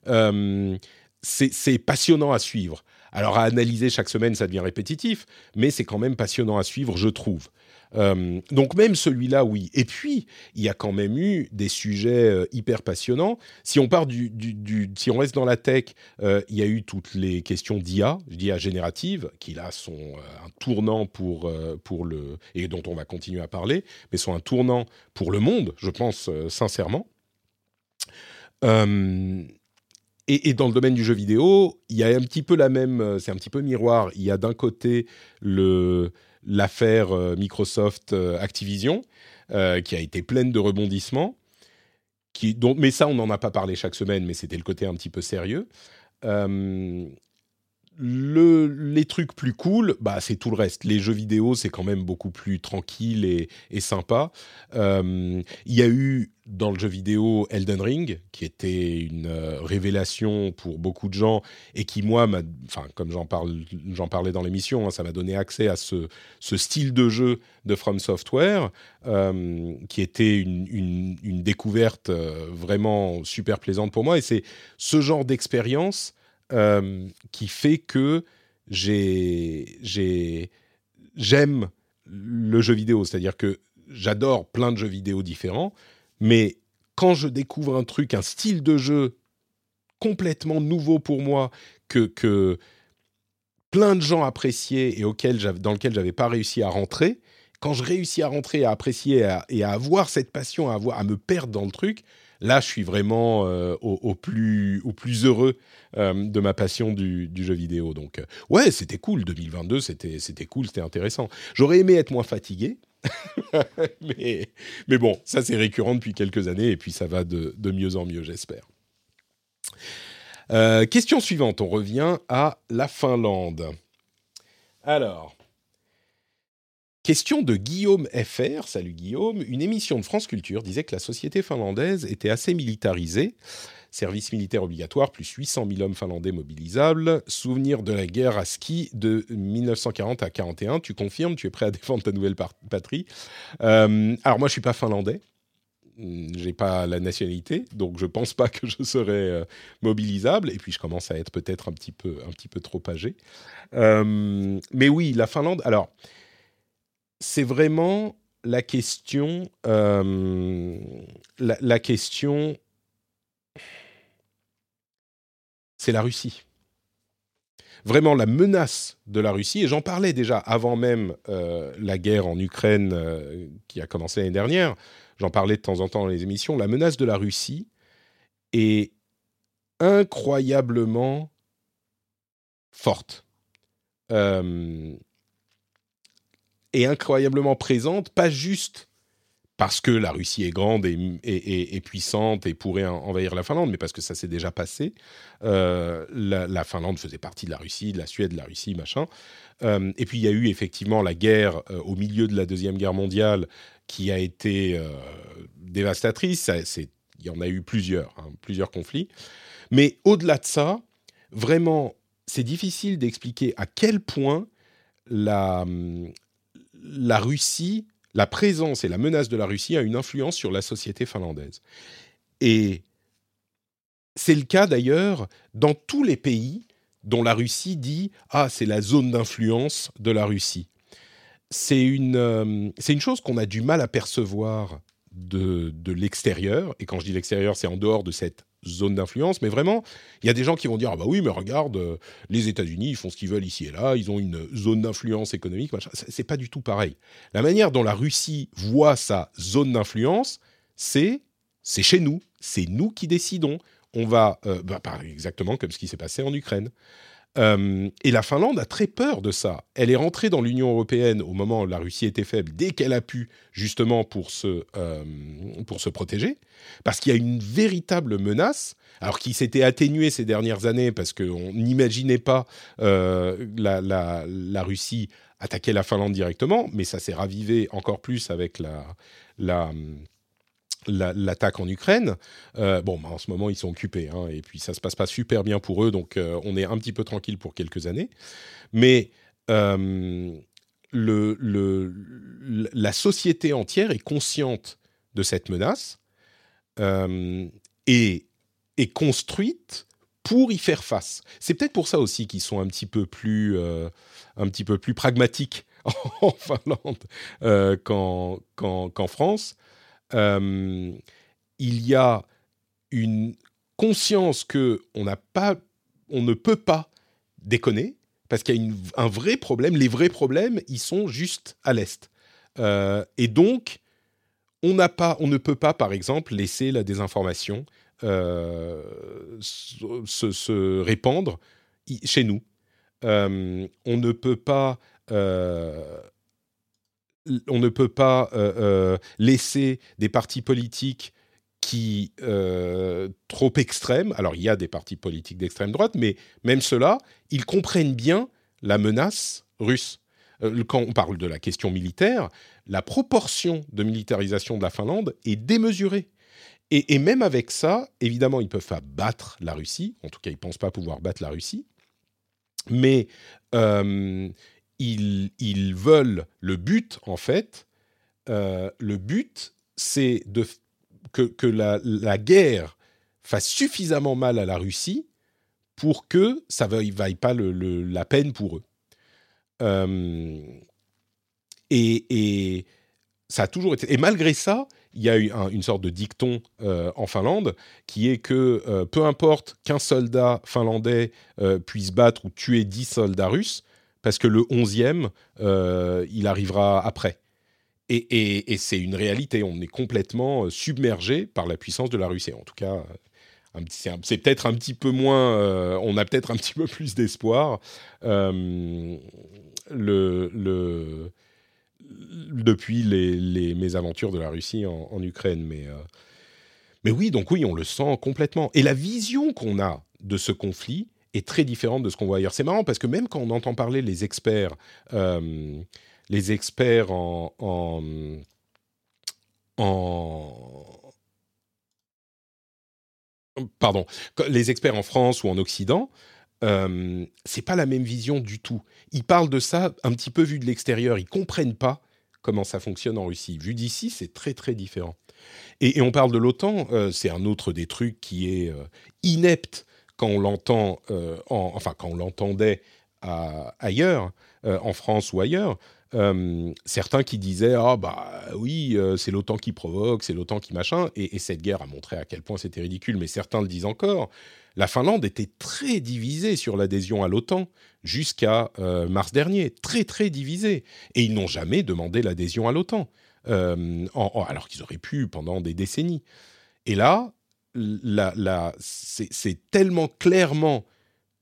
euh, c'est passionnant à suivre. Alors à analyser chaque semaine, ça devient répétitif, mais c'est quand même passionnant à suivre, je trouve. Euh, donc même celui-là, oui. Et puis, il y a quand même eu des sujets euh, hyper passionnants. Si on part du, si on reste dans la tech, euh, il y a eu toutes les questions d'IA, d'IA générative, qui là sont un tournant pour pour le et dont on va continuer à parler, mais sont un tournant pour le monde, je pense sincèrement. Et, et, dans le domaine du jeu vidéo, il y a un petit peu la même, c'est un petit peu miroir. Il y a d'un côté le l'affaire euh, Microsoft euh, Activision, euh, qui a été pleine de rebondissements. Qui, mais ça, on n'en a pas parlé chaque semaine, mais c'était le côté un petit peu sérieux le, les trucs plus cool, bah, c'est tout le reste. Les jeux vidéo, c'est quand même beaucoup plus tranquille et, sympa. Euh, il y a eu dans le jeu vidéo Elden Ring, qui était une euh, révélation pour beaucoup de gens et qui, moi, enfin, comme j'en, parle, j'en parlais dans l'émission, hein, ça m'a donné accès à ce, style de jeu de From Software, euh, qui était une, une découverte vraiment super plaisante pour moi. Et c'est ce genre d'expérience euh, qui fait que j'ai, j'aime le jeu vidéo, c'est-à-dire que j'adore plein de jeux vidéo différents, mais quand je découvre un truc, un style de jeu complètement nouveau pour moi, que, que plein de gens appréciaient et auquel dans lequel j'avais pas réussi à rentrer, quand je réussis à rentrer, à apprécier et à, avoir cette passion, à, avoir, à me perdre dans le truc, là, je suis vraiment euh, au, plus, heureux euh, de ma passion du, jeu vidéo. Donc, euh, ouais, c'était cool. 2022, c'était, c'était cool, c'était intéressant. J'aurais aimé être moins fatigué. [laughs] mais, bon, ça c'est récurrent depuis quelques années et puis ça va de, de mieux en mieux, j'espère. question suivante, on revient à la Finlande. Alors, Question de Guillaume FR, salut Guillaume, une émission de France Culture disait que la société finlandaise était assez militarisée, service militaire obligatoire, plus 800 000 hommes finlandais mobilisables, souvenir de la guerre à ski de 1940 à 41, tu confirmes, tu es prêt à défendre ta nouvelle patrie euh, Alors moi je suis pas finlandais, j'ai pas la nationalité, donc je pense pas que je serais euh, mobilisable. Et puis je commence à être peut-être un petit peu, un trop âgé. Euh, mais oui, la Finlande. Alors, c'est vraiment la question, euh, la, question, c'est la Russie. Vraiment la menace de la Russie, et j'en parlais déjà avant même euh, la guerre en Ukraine euh, qui a commencé l'année dernière, j'en parlais de temps en temps dans les émissions, la menace de la Russie est incroyablement forte est incroyablement présente, pas juste parce que la Russie est grande et, puissante et pourrait envahir la Finlande, mais parce que ça s'est déjà passé. Euh, la, Finlande faisait partie de la Russie, de la Suède, de la Russie, machin. Euh, et puis il y a eu effectivement la guerre euh, au milieu de la Deuxième Guerre mondiale qui a été dévastatrice. il y en a eu plusieurs, hein, plusieurs conflits. Mais au-delà de ça, vraiment, c'est difficile d'expliquer à quel point la, la Russie, la présence et la menace de la Russie a une influence sur la société finlandaise. Et c'est le cas d'ailleurs dans tous les pays dont la Russie dit ah c'est la zone d'influence de la Russie. C'est une, euh, une chose qu'on a du mal à percevoir de, de l'extérieur. Et quand je dis l'extérieur, c'est en dehors de cette zone d'influence, mais vraiment, il y a des gens qui vont dire ah bah oui, mais regarde, euh, les États-Unis, ils font ce qu'ils veulent ici et là, ils ont une zone d'influence économique, machin. C'est pas du tout pareil. La manière dont la Russie voit sa zone d'influence, c'est c'est chez nous, c'est nous qui décidons. On va, euh, bah, exactement comme ce qui s'est passé en Ukraine. Euh, et la Finlande a très peur de ça. Elle est rentrée dans l'Union européenne au moment où la Russie était faible, dès qu'elle a pu, justement pour se, euh, pour se protéger, parce qu'il y a une véritable menace, alors qui s'était atténuée ces dernières années, parce qu'on n'imaginait pas euh, la, la, la, Russie attaquer la Finlande directement, mais ça s'est ravivé encore plus avec la, la l'attaque en Ukraine. Euh, bon, bah, en ce moment, ils sont occupés, hein, et puis ça se passe pas super bien pour eux, donc euh, on est un petit peu tranquille pour quelques années. Mais euh, la société entière est consciente de cette menace et est construite pour y faire face. C'est peut-être pour ça aussi qu'ils sont un petit peu plus, un petit peu plus pragmatiques [laughs] en Finlande qu'en France euh, il y a une conscience que on n'a pas, on ne peut pas déconner parce qu'il y a un vrai problème. Les vrais problèmes, ils sont juste à l'est. Euh, et donc, on n'a pas, on ne peut pas, par exemple, laisser la désinformation euh, se, répandre chez nous. on ne peut pas on ne peut pas euh, euh, laisser des partis politiques qui euh, trop extrêmes. Alors il y a des partis politiques d'extrême droite, mais même ceux-là, ils comprennent bien la menace russe. quand on parle de la question militaire, la proportion de militarisation de la Finlande est démesurée. Et, même avec ça, évidemment, ils ne peuvent pas battre la Russie. En tout cas, ils ne pensent pas pouvoir battre la Russie. Mais ils, veulent le but, en fait, euh, le but, c'est que, la, guerre fasse suffisamment mal à la Russie pour que ça ne vaille pas la peine pour eux. Euh, et, ça a toujours été. Et malgré ça, il y a eu une sorte de dicton en Finlande qui est que peu importe qu'un soldat finlandais puisse battre ou tuer 10 soldats russes, parce que le 11e, il arrivera après. Et, c'est une réalité. On est complètement euh, submergé par la puissance de la Russie. En tout cas, c'est peut-être un petit peu moins. Euh, on a peut-être un petit peu plus d'espoir. Euh, depuis les, mésaventures de la Russie en, Ukraine. Mais, mais oui, donc oui, on le sent complètement. Et la vision qu'on a de ce conflit est très différente de ce qu'on voit ailleurs. C'est marrant parce que même quand on entend parler les experts les experts en, en, pardon, les experts en France ou en Occident, euh, c'est pas la même vision du tout. Ils parlent de ça un petit peu vu de l'extérieur. Ils comprennent pas comment ça fonctionne en Russie. Vu d'ici, c'est très très différent. Et, on parle de l'OTAN. Euh, c'est un autre des trucs qui est euh, inepte quand on l'entend, euh, enfin quand on l'entendait ailleurs, en France ou ailleurs. Euh, certains qui disaient ah bah oui euh, c'est l'OTAN qui provoque, c'est l'OTAN qui machin, et, cette guerre a montré à quel point c'était ridicule. Mais certains le disent encore. La Finlande était très divisée sur l'adhésion à l'OTAN jusqu'à euh, mars dernier, très très divisée, et ils n'ont jamais demandé l'adhésion à l'OTAN, alors qu'ils auraient pu pendant des décennies. Et là, c'est tellement clairement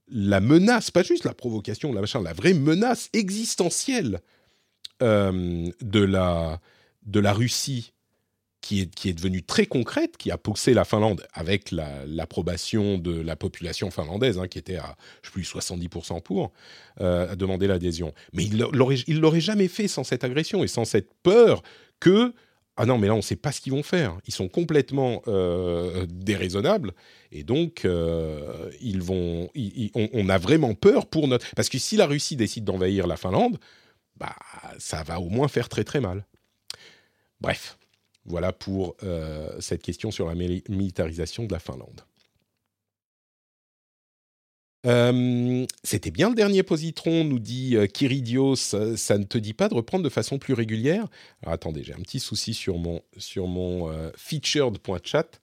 la menace, pas juste la provocation, la machin, la vraie menace existentielle euh, de, la, de la Russie qui est, qui est devenue très concrète, qui a poussé la Finlande avec l'approbation de la population finlandaise, hein, qui était à, je sais plus, 70% pour, euh, à demander l'adhésion. Mais il ne l'aurait jamais fait sans cette agression et sans cette peur que, ah non, mais là, on ne sait pas ce qu'ils vont faire. Ils sont complètement euh, déraisonnables. Et donc, ils vont, on, on, a vraiment peur pour notre... Parce que si la Russie décide d'envahir la Finlande, bah, ça va au moins faire très très mal. Bref, voilà pour euh, cette question sur la militarisation de la Finlande. Euh, c'était bien le dernier positron, nous dit euh, Kiridios. Ça, ne te dit pas de reprendre de façon plus régulière? Attendez, j'ai un petit souci sur mon, sur mon featured.chat.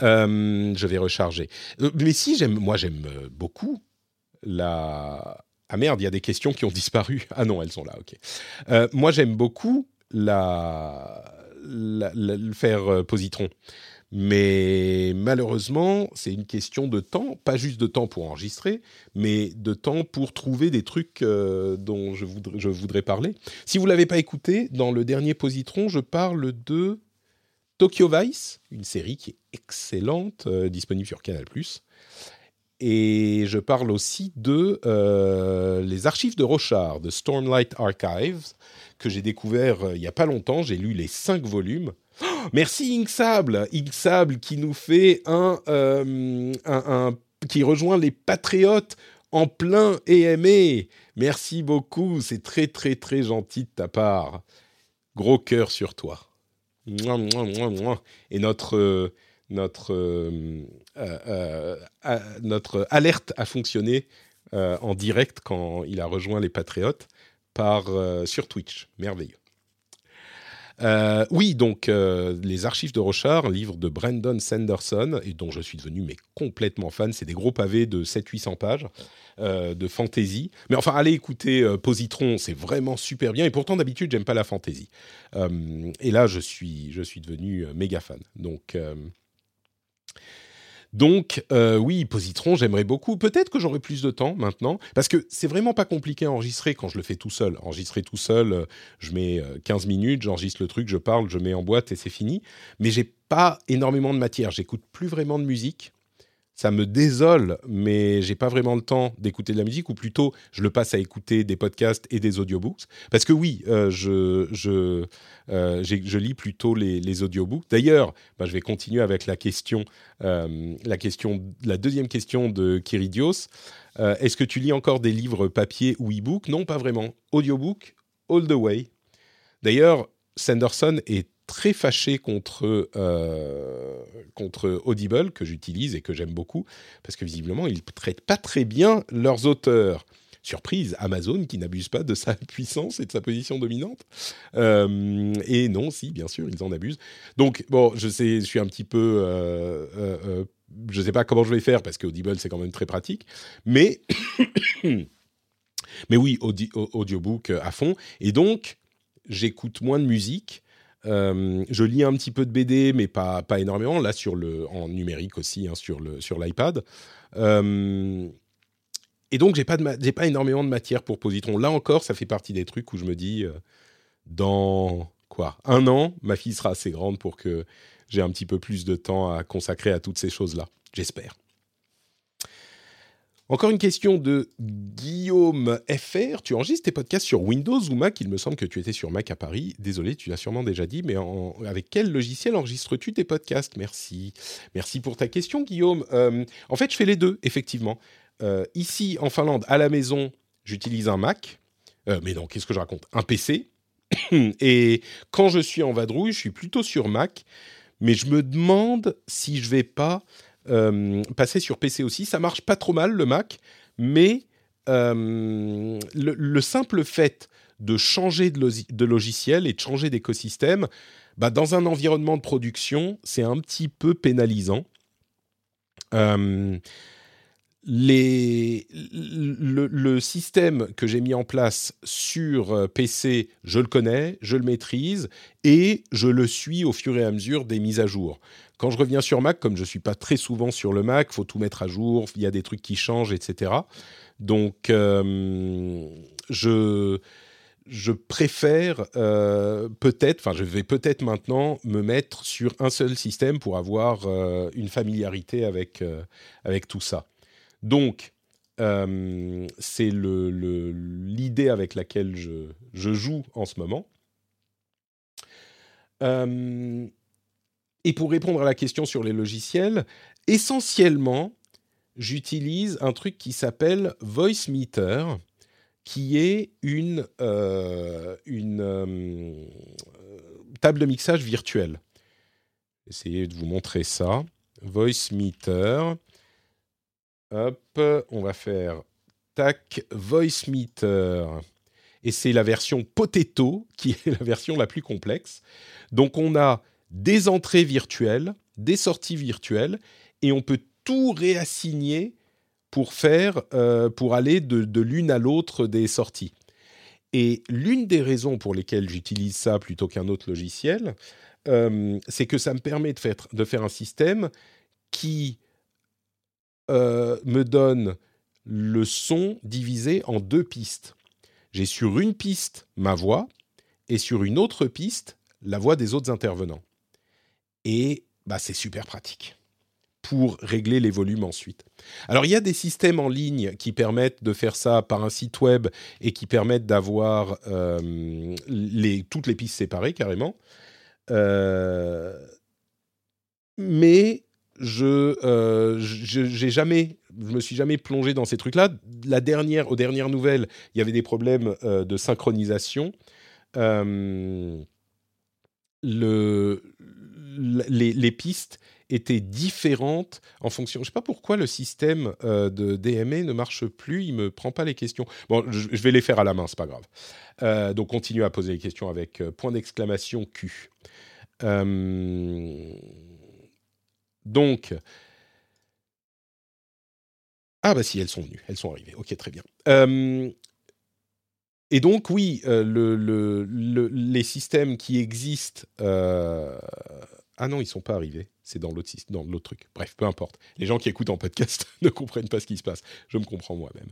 je vais recharger. mais si, j'aime, moi j'aime beaucoup la, ah merde, il y a des questions qui ont disparu. Ah non, elles sont là, ok. Euh, moi, j'aime beaucoup la, le faire euh, positron. Mais malheureusement, c'est une question de temps, pas juste de temps pour enregistrer, mais de temps pour trouver des trucs euh, dont je voudrais, parler. Si vous ne l'avez pas écouté, dans le dernier positron, je parle de Tokyo Vice, une série qui est excellente, disponible sur Canal+. Et je parle aussi de euh, les archives de Rochard, de Stormlight Archives, que j'ai découvert euh, il n'y a pas longtemps. J'ai lu les cinq volumes. Oh, merci Inksable, Inksable qui nous fait euh, un, qui rejoint les patriotes en plein aimé. Merci beaucoup, c'est très très très gentil de ta part. Gros cœur sur toi. Et notre euh, euh, notre alerte a fonctionné en direct quand il a rejoint les Patriotes sur Twitch. Merveilleux. Oui, donc les archives de Rochard, livre de Brandon Sanderson, et dont je suis devenu mais complètement fan. C'est des gros pavés de 700-800 pages de fantasy. Mais enfin, allez écouter Positron, c'est vraiment super bien. Et pourtant, d'habitude, j'aime pas la fantasy. et là, je suis, je suis devenu méga fan. Donc donc, euh, oui, Positron, j'aimerais beaucoup. Peut-être que j'aurai plus de temps maintenant, parce que c'est vraiment pas compliqué à enregistrer quand je le fais tout seul. Enregistrer tout seul, euh, je mets 15 euh, minutes, j'enregistre le truc, je parle, je mets en boîte et c'est fini. Mais j'ai pas énormément de matière. J'écoute plus vraiment de musique ça me désole, mais j'ai pas vraiment le temps d'écouter de la musique, ou plutôt je le passe à écouter des podcasts et des audiobooks. Parce que oui, euh, je, je, euh, je, lis plutôt les, les audiobooks. D'ailleurs, bah, je vais continuer avec la question, euh, la question, la deuxième question de Kiridios. Est-ce que tu lis encore des livres papier ou e-book? Non, pas vraiment. Audiobook, all the way. D'ailleurs, Sanderson est très fâché contre, euh, contre Audible, que j'utilise et que j'aime beaucoup, parce que visiblement, ils ne traitent pas très bien leurs auteurs. surprise, Amazon qui n'abuse pas de sa [laughs] puissance et de sa position dominante. Euh, et non, si, bien sûr, ils en abusent. Donc, bon, je sais, je suis un petit peu... Euh, je ne sais pas comment je vais faire parce qu'Audible, c'est quand même très pratique. Mais, [coughs] mais oui, audiobook à fond. Et donc, j'écoute moins de musique euh, je lis un petit peu de BD, mais pas, pas énormément. Là, sur le, en numérique aussi, hein, sur, le, sur l'iPad. Euh, et donc, j'ai pas, pas énormément de matière pour Positron. Là encore, ça fait partie des trucs où je me dis, euh, dans quoi Un an, ma fille sera assez grande pour que j'ai un petit peu plus de temps à consacrer à toutes ces choses-là. J'espère. Encore une question de Guillaume FR. Tu enregistres tes podcasts sur Windows ou Mac? Il me semble que tu étais sur Mac à Paris. Désolé, tu l'as sûrement déjà dit, mais avec quel logiciel enregistres-tu tes podcasts? Merci. Merci pour ta question, Guillaume. Euh, en fait, je fais les deux, effectivement. Euh, ici, en Finlande, à la maison, j'utilise un Mac. Euh, mais non, qu'est-ce que je raconte? Un PC. [coughs] Et quand je suis en vadrouille, je suis plutôt sur Mac. Mais je me demande si je vais pas euh, passer sur PC aussi. Ça marche pas trop mal le Mac, mais euh, le, simple fait de changer de, logiciel et de changer d'écosystème, bah, dans un environnement de production, c'est un petit peu pénalisant. Euh, le, système que j'ai mis en place sur euh, PC, je le connais, je le maîtrise et je le suis au fur et à mesure des mises à jour. Quand je reviens sur Mac, comme je ne suis pas très souvent sur le Mac, faut tout mettre à jour, il y a des trucs qui changent, etc. Donc, euh, je, préfère euh, peut-être, enfin, je vais peut-être maintenant me mettre sur un seul système pour avoir une familiarité avec tout ça. Donc, euh, c'est l'idée avec laquelle je, joue en ce moment. Euh, et pour répondre à la question sur les logiciels, essentiellement, j'utilise un truc qui s'appelle Voicemeeter, qui est une, euh, table de mixage virtuelle. Essayez de vous montrer ça. Voicemeeter. Hop, on va faire tac, voice meter. Et c'est la version Potato qui est la version la plus complexe. Donc on a des entrées virtuelles, des sorties virtuelles, et on peut tout réassigner pour faire, euh, pour aller de, l'une à l'autre des sorties. Et l'une des raisons pour lesquelles j'utilise ça plutôt qu'un autre logiciel, euh, c'est que ça me permet de faire, de faire un système qui euh, me donne le son divisé en deux pistes. J'ai sur une piste ma voix et sur une autre piste la voix des autres intervenants. Et bah, c'est super pratique pour régler les volumes ensuite. Alors il y a des systèmes en ligne qui permettent de faire ça par un site web et qui permettent d'avoir euh, toutes les pistes séparées carrément. Euh, mais je, euh, j'ai jamais, je me suis jamais plongé dans ces trucs-là. La dernière, aux dernières nouvelles, il y avait des problèmes euh, de synchronisation. Euh, le, les, pistes étaient différentes en fonction. Je ne sais pas pourquoi le système de DMA ne marche plus. Il me prend pas les questions. Bon, je, vais les faire à la main, c'est pas grave. donc, continuez à poser les questions avec point d'exclamation Q. Donc, ah bah si, elles sont venues, elles sont arrivées. Ok, très bien. Euh, et donc oui, euh, le, les systèmes qui existent... Euh, ah non, ils sont pas arrivés. C'est dans l'autre dans l'autre truc. Bref, peu importe. Les gens qui écoutent en podcast [laughs] ne comprennent pas ce qui se passe. Je me comprends moi-même.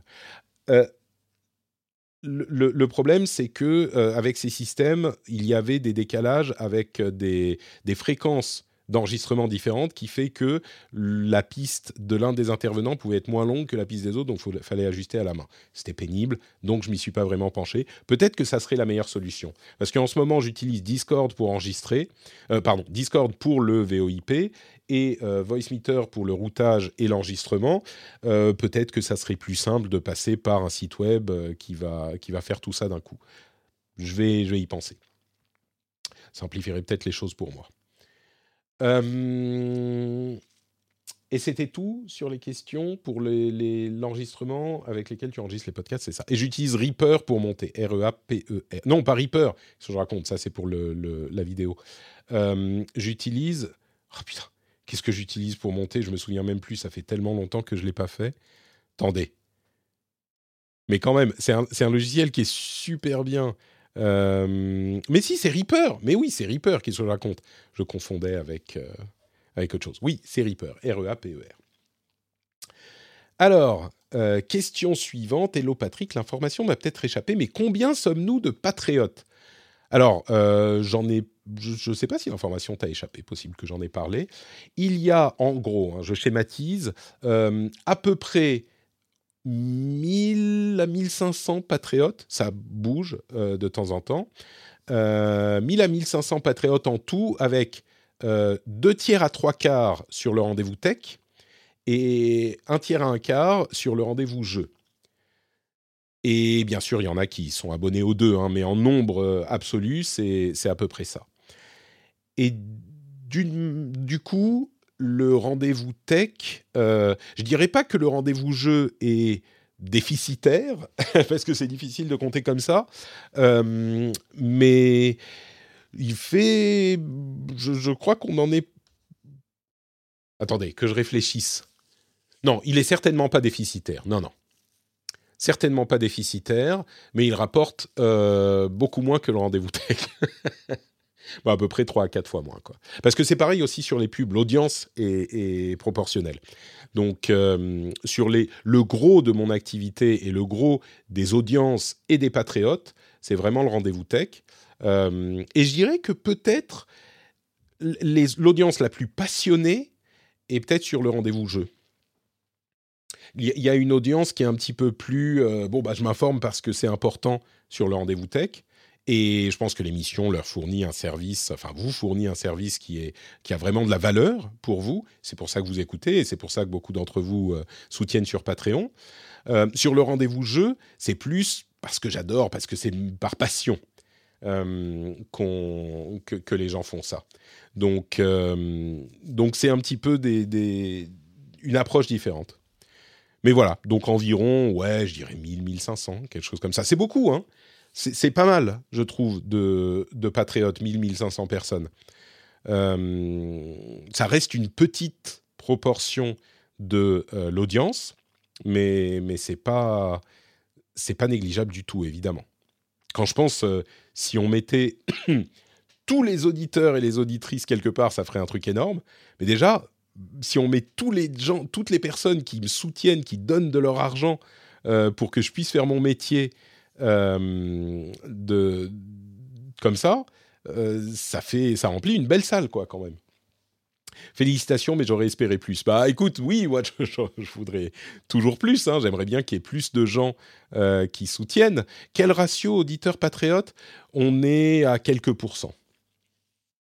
Le, problème, c'est que avec ces systèmes, il y avait des décalages avec des, des fréquences d'enregistrement différentes qui fait que la piste de l'un des intervenants pouvait être moins longue que la piste des autres, donc il fallait ajuster à la main. C'était pénible, donc je m'y suis pas vraiment penché. Peut-être que ça serait la meilleure solution, parce qu'en ce moment j'utilise Discord pour enregistrer, euh, pardon, Discord pour le VoIP et euh, VoiceMeter pour le routage et l'enregistrement. Euh, peut-être que ça serait plus simple de passer par un site web qui va qui va faire tout ça d'un coup. Je vais je vais y penser. Ça simplifierait peut-être les choses pour moi. Euh, et c'était tout sur les questions pour l'enregistrement avec lesquels tu enregistres les podcasts, c'est ça. Et j'utilise Reaper pour monter. R-E-A-P-E-R. Non, pas Reaper, ce que je raconte, ça c'est pour la vidéo. Euh, j'utilise. Oh putain, qu'est-ce que j'utilise pour monter? Je me souviens même plus, ça fait tellement longtemps que je ne l'ai pas fait. Attendez. Mais quand même, c'est un, logiciel qui est super bien. Euh, mais si, c'est Reaper. Mais oui, c'est Reaper qui se raconte. Je confondais avec. Euh, avec autre chose. Oui, c'est Reaper, R-E-A-P-E-R. E Alors, euh, question suivante. Hello Patrick, l'information m'a peut-être échappé, mais combien sommes-nous de patriotes? Alors, j'en ai, je ne sais pas si l'information t'a échappé, possible que j'en ai parlé. Il y a, en gros, hein, je schématise, à peu près 1000 à 1500 patriotes, ça bouge de temps en temps. 1000 à 1500 patriotes en tout, avec euh, deux tiers à trois quarts sur le rendez-vous tech et un tiers à un quart sur le rendez-vous jeu. Et bien sûr, il y en a qui sont abonnés aux deux, hein, mais en nombre euh, absolu, c'est à peu près ça. Et du, coup, le rendez-vous tech, euh, je dirais pas que le rendez-vous jeu est déficitaire, [laughs] parce que c'est difficile de compter comme ça, euh, mais il fait. Je, crois qu'on en est. Attendez, que je réfléchisse. Non, il est certainement pas déficitaire. Non, non. Certainement pas déficitaire, mais il rapporte euh, beaucoup moins que le rendez-vous tech. [laughs] à peu près 3 à 4 fois moins. Quoi. Parce que c'est pareil aussi sur les pubs, l'audience est, proportionnelle. Donc, euh, sur les, le gros de mon activité et le gros des audiences et des patriotes, c'est vraiment le rendez-vous tech. Euh, et je dirais que peut-être l'audience la plus passionnée est peut-être sur le rendez-vous jeu. Il y, a une audience qui est un petit peu plus euh, bon bah je m'informe parce que c'est important sur le rendez-vous tech et je pense que l'émission leur fournit un service enfin vous fournit un service qui a vraiment de la valeur pour vous c'est pour ça que vous écoutez et c'est pour ça que beaucoup d'entre vous euh, soutiennent sur Patreon sur le rendez-vous jeu c'est plus parce que j'adore parce que c'est par passion euh, que, les gens font ça. Donc, euh, donc c'est un petit peu des, une approche différente. Mais voilà, donc environ, ouais, je dirais 1000, 1500, quelque chose comme ça. C'est beaucoup, hein c'est pas mal, je trouve, de, de patriotes, 1000, 1500 personnes. Euh, ça reste une petite proportion de l'audience, mais, mais c'est pas, pas négligeable du tout, évidemment. Quand je pense, si on mettait [coughs] tous les auditeurs et les auditrices quelque part, ça ferait un truc énorme. Mais déjà, si on met tous les gens, toutes les personnes qui me soutiennent, qui donnent de leur argent euh, pour que je puisse faire mon métier euh, de, comme ça, euh, ça fait, ça remplit une belle salle, quoi, quand même. Félicitations, mais j'aurais espéré plus. Bah écoute, oui, moi je, voudrais toujours plus. Hein. J'aimerais bien qu'il y ait plus de gens euh, qui soutiennent. Quel ratio auditeur-patriote On est à quelques pourcents.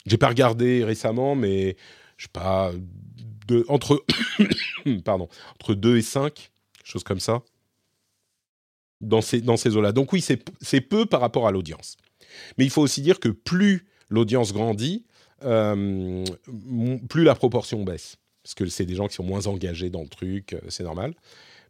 J'ai pas regardé récemment, mais je sais pas, entre, [coughs] pardon, entre 2 et 5, chose comme ça, dans ces, dans ces eaux-là. Donc oui, c'est peu par rapport à l'audience. Mais il faut aussi dire que plus l'audience grandit, euh, plus la proportion baisse. Parce que c'est des gens qui sont moins engagés dans le truc, euh, c'est normal.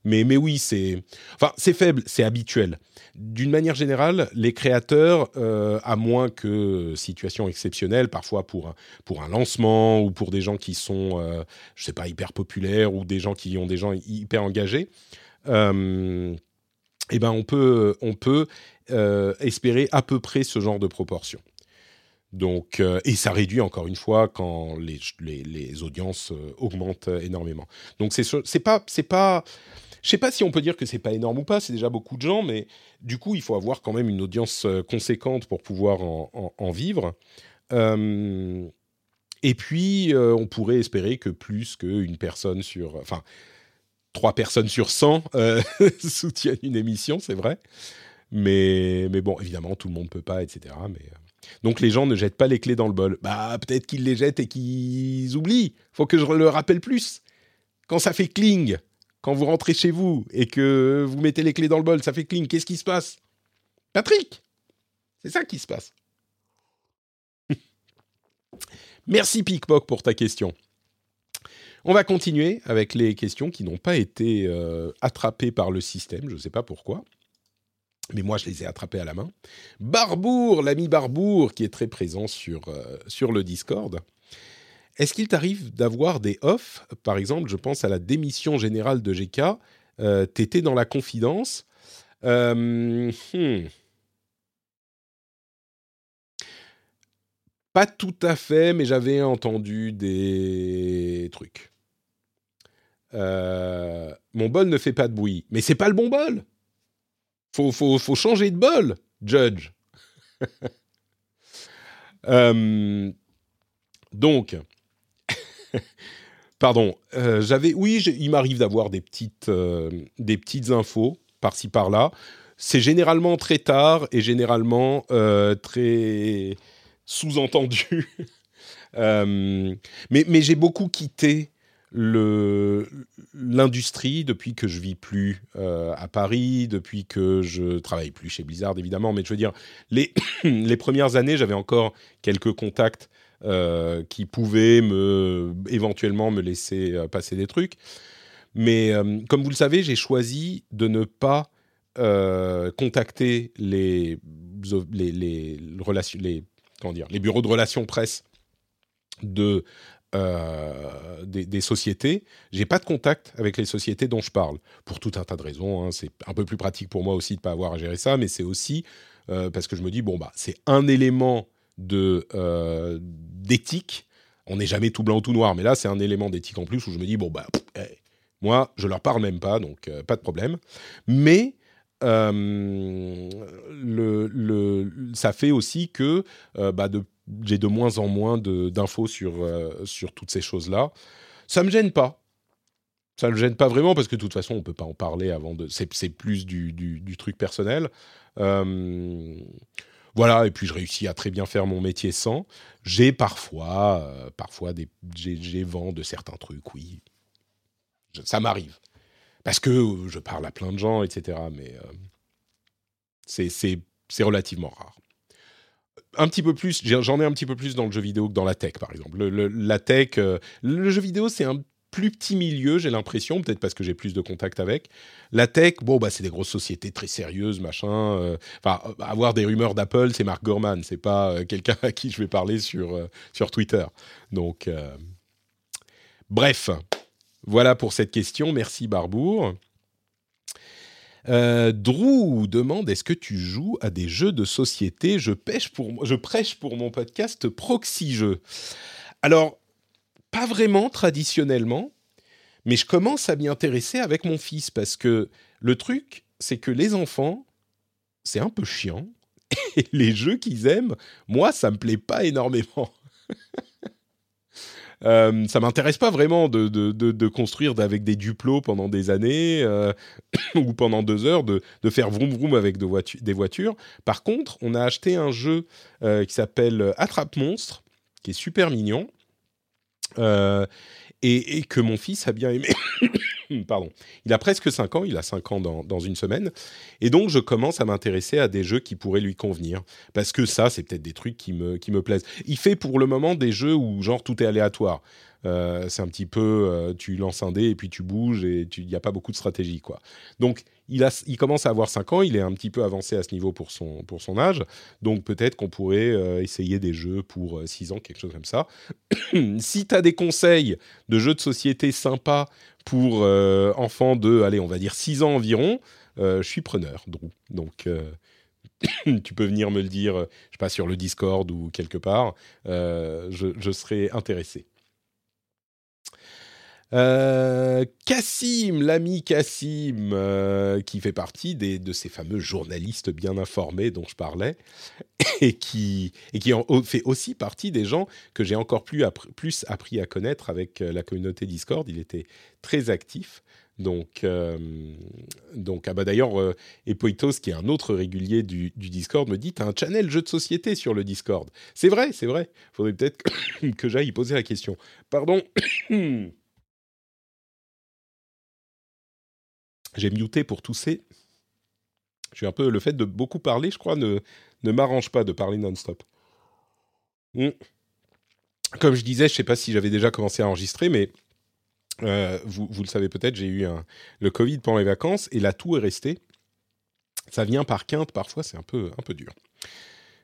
Mais, oui, c'est enfin, faible, c'est habituel. D'une manière générale, les créateurs, euh, à moins que situation exceptionnelle, parfois pour un, pour un lancement ou pour des gens qui sont, je je sais pas, hyper populaires ou des gens qui ont des gens hyper engagés, eh ben on peut, on peut espérer à peu près ce genre de proportion. Donc, euh, et ça réduit encore une fois quand les, les, audiences euh, augmentent énormément. Donc c'est pas c'est pas je sais pas si on peut dire que c'est pas énorme ou pas, c'est déjà beaucoup de gens, mais du coup il faut avoir quand même une audience euh, conséquente pour pouvoir en, vivre. et puis on pourrait espérer que plus qu'une personne sur, enfin trois personnes sur 100 [laughs] soutiennent une émission, c'est vrai. Mais, mais bon, évidemment, tout le monde peut pas, etc. Mais donc les gens ne jettent pas les clés dans le bol. Bah peut-être qu'ils les jettent et qu'ils oublient. Faut que je le rappelle plus. Quand ça fait cling, quand vous rentrez chez vous et que vous mettez les clés dans le bol, ça fait cling. Qu'est-ce qui se passe? Patrick, c'est ça qui se passe. [laughs] Merci Pickpock pour ta question. On va continuer avec les questions qui n'ont pas été euh, attrapées par le système, je ne sais pas pourquoi. Mais moi, je les ai attrapées à la main. Barbour, l'ami Barbour, qui est très présent sur, euh, le Discord. Est-ce qu'il t'arrive d'avoir des offs Par exemple, je pense à la démission générale de GK. Euh, T'étais dans la confidence. Hmm. Pas tout à fait, mais j'avais entendu des trucs. Euh, mon bol ne fait pas de bruit. Mais c'est pas le bon bol. Faut, faut, faut changer de bol, Judge. [laughs] Euh, donc, [laughs] pardon, euh, j'avais, oui, il m'arrive d'avoir des petites, des petites infos par-ci par-là. C'est généralement très tard et généralement très sous-entendu. [laughs] mais, mais j'ai beaucoup quitté l'industrie depuis que je vis plus euh, à Paris, depuis que je travaille plus chez Blizzard évidemment, mais je veux dire les, [coughs] les premières années j'avais encore quelques contacts euh, qui pouvaient me éventuellement me laisser euh, passer des trucs, mais comme vous le savez j'ai choisi de ne pas contacter les les, les, les dire les bureaux de relations presse de euh, des, sociétés, j'ai pas de contact avec les sociétés dont je parle pour tout un tas de raisons. Hein. C'est un peu plus pratique pour moi aussi de pas avoir à gérer ça, mais c'est aussi euh, parce que je me dis bon bah c'est un élément de euh, d'éthique. On n'est jamais tout blanc ou tout noir, mais là c'est un élément d'éthique en plus où je me dis bon bah moi je leur parle même pas, donc pas de problème. Mais le, le, ça fait aussi que bah, de j'ai de moins en moins d'infos sur, euh, sur toutes ces choses-là. Ça me gêne pas. Ça me gêne pas vraiment parce que de toute façon, on peut pas en parler avant de. C'est plus du, du, truc personnel. Euh, voilà, et puis je réussis à très bien faire mon métier sans. J'ai parfois, euh, parfois des, j'ai vent de certains trucs, oui. ça m'arrive. Parce que je parle à plein de gens, etc. Mais c'est relativement rare un petit peu plus, j'en ai un petit peu plus dans le jeu vidéo que dans la tech, par exemple. Le, la tech, euh, le jeu vidéo, c'est un plus petit milieu, j'ai l'impression, peut-être parce que j'ai plus de contact avec. La tech, bon, bah, c'est des grosses sociétés très sérieuses, machin. Euh, enfin, euh, avoir des rumeurs d'Apple, c'est Mark Gorman, c'est pas quelqu'un [laughs] à qui je vais parler sur, sur Twitter. Donc, bref, voilà pour cette question. Merci Barbour. Euh, Drew demande est-ce que tu joues à des jeux de société? Je, pêche pour, je prêche pour mon podcast Proxy Jeux. Alors, pas vraiment traditionnellement, mais je commence à m'y intéresser avec mon fils parce que le truc, c'est que les enfants, c'est un peu chiant. [laughs] Et les jeux qu'ils aiment, moi, ça me plaît pas énormément. [laughs] Euh, ça m'intéresse pas vraiment de, de, de, construire avec des duplos pendant des années euh, [coughs] ou pendant deux heures, de, faire vroom vroom avec des voitures. Par contre, on a acheté un jeu euh, qui s'appelle Attrape Monstre, qui est super mignon. Et, et, que mon fils a bien aimé. [laughs] Pardon. Il a presque 5 ans, il a 5 ans dans, une semaine. Et donc, je commence à m'intéresser à des jeux qui pourraient lui convenir. Parce que ça, c'est peut-être des trucs qui me, qui me plaisent. Il fait pour le moment des jeux où, genre, tout est aléatoire. Euh, c'est un petit peu, euh, tu lances un dé et puis tu bouges et il n'y a pas beaucoup de stratégie, quoi. Donc, il commence à avoir 5 ans, il est un petit peu avancé à ce niveau pour son, pour son âge. Donc, peut-être qu'on pourrait euh, essayer des jeux pour 6 ans, quelque chose comme ça. [clears throat] si tu as des conseils de jeux de société sympas pour enfants de, allez, on va dire 6 ans environ, je suis preneur, Donc, [coughs] tu peux venir me le dire, je sais pas, sur le Discord ou quelque part. je serai intéressé. Euh, Cassim, l'ami Cassim, euh, qui fait partie des, de ces fameux journalistes bien informés dont je parlais, [laughs] et qui, et qui fait aussi partie des gens que j'ai encore plus, plus appris à connaître avec euh, la communauté Discord. Il était très actif. Donc, donc ah bah d'ailleurs, Epoitos, qui est un autre régulier du, Discord, me dit T'as un channel jeu de société sur le Discord. C'est vrai, c'est vrai. Faudrait peut-être [coughs] que j'aille poser la question. Pardon. [coughs] J'ai muté pour tousser. Je un peu le fait de beaucoup parler, je crois, ne, ne m'arrange pas de parler non-stop. Hmm. Comme je disais, je ne sais pas si j'avais déjà commencé à enregistrer, mais vous, vous, le savez peut-être, j'ai eu le Covid pendant les vacances et la toux est restée. Ça vient par quinte, parfois c'est un peu, un peu dur.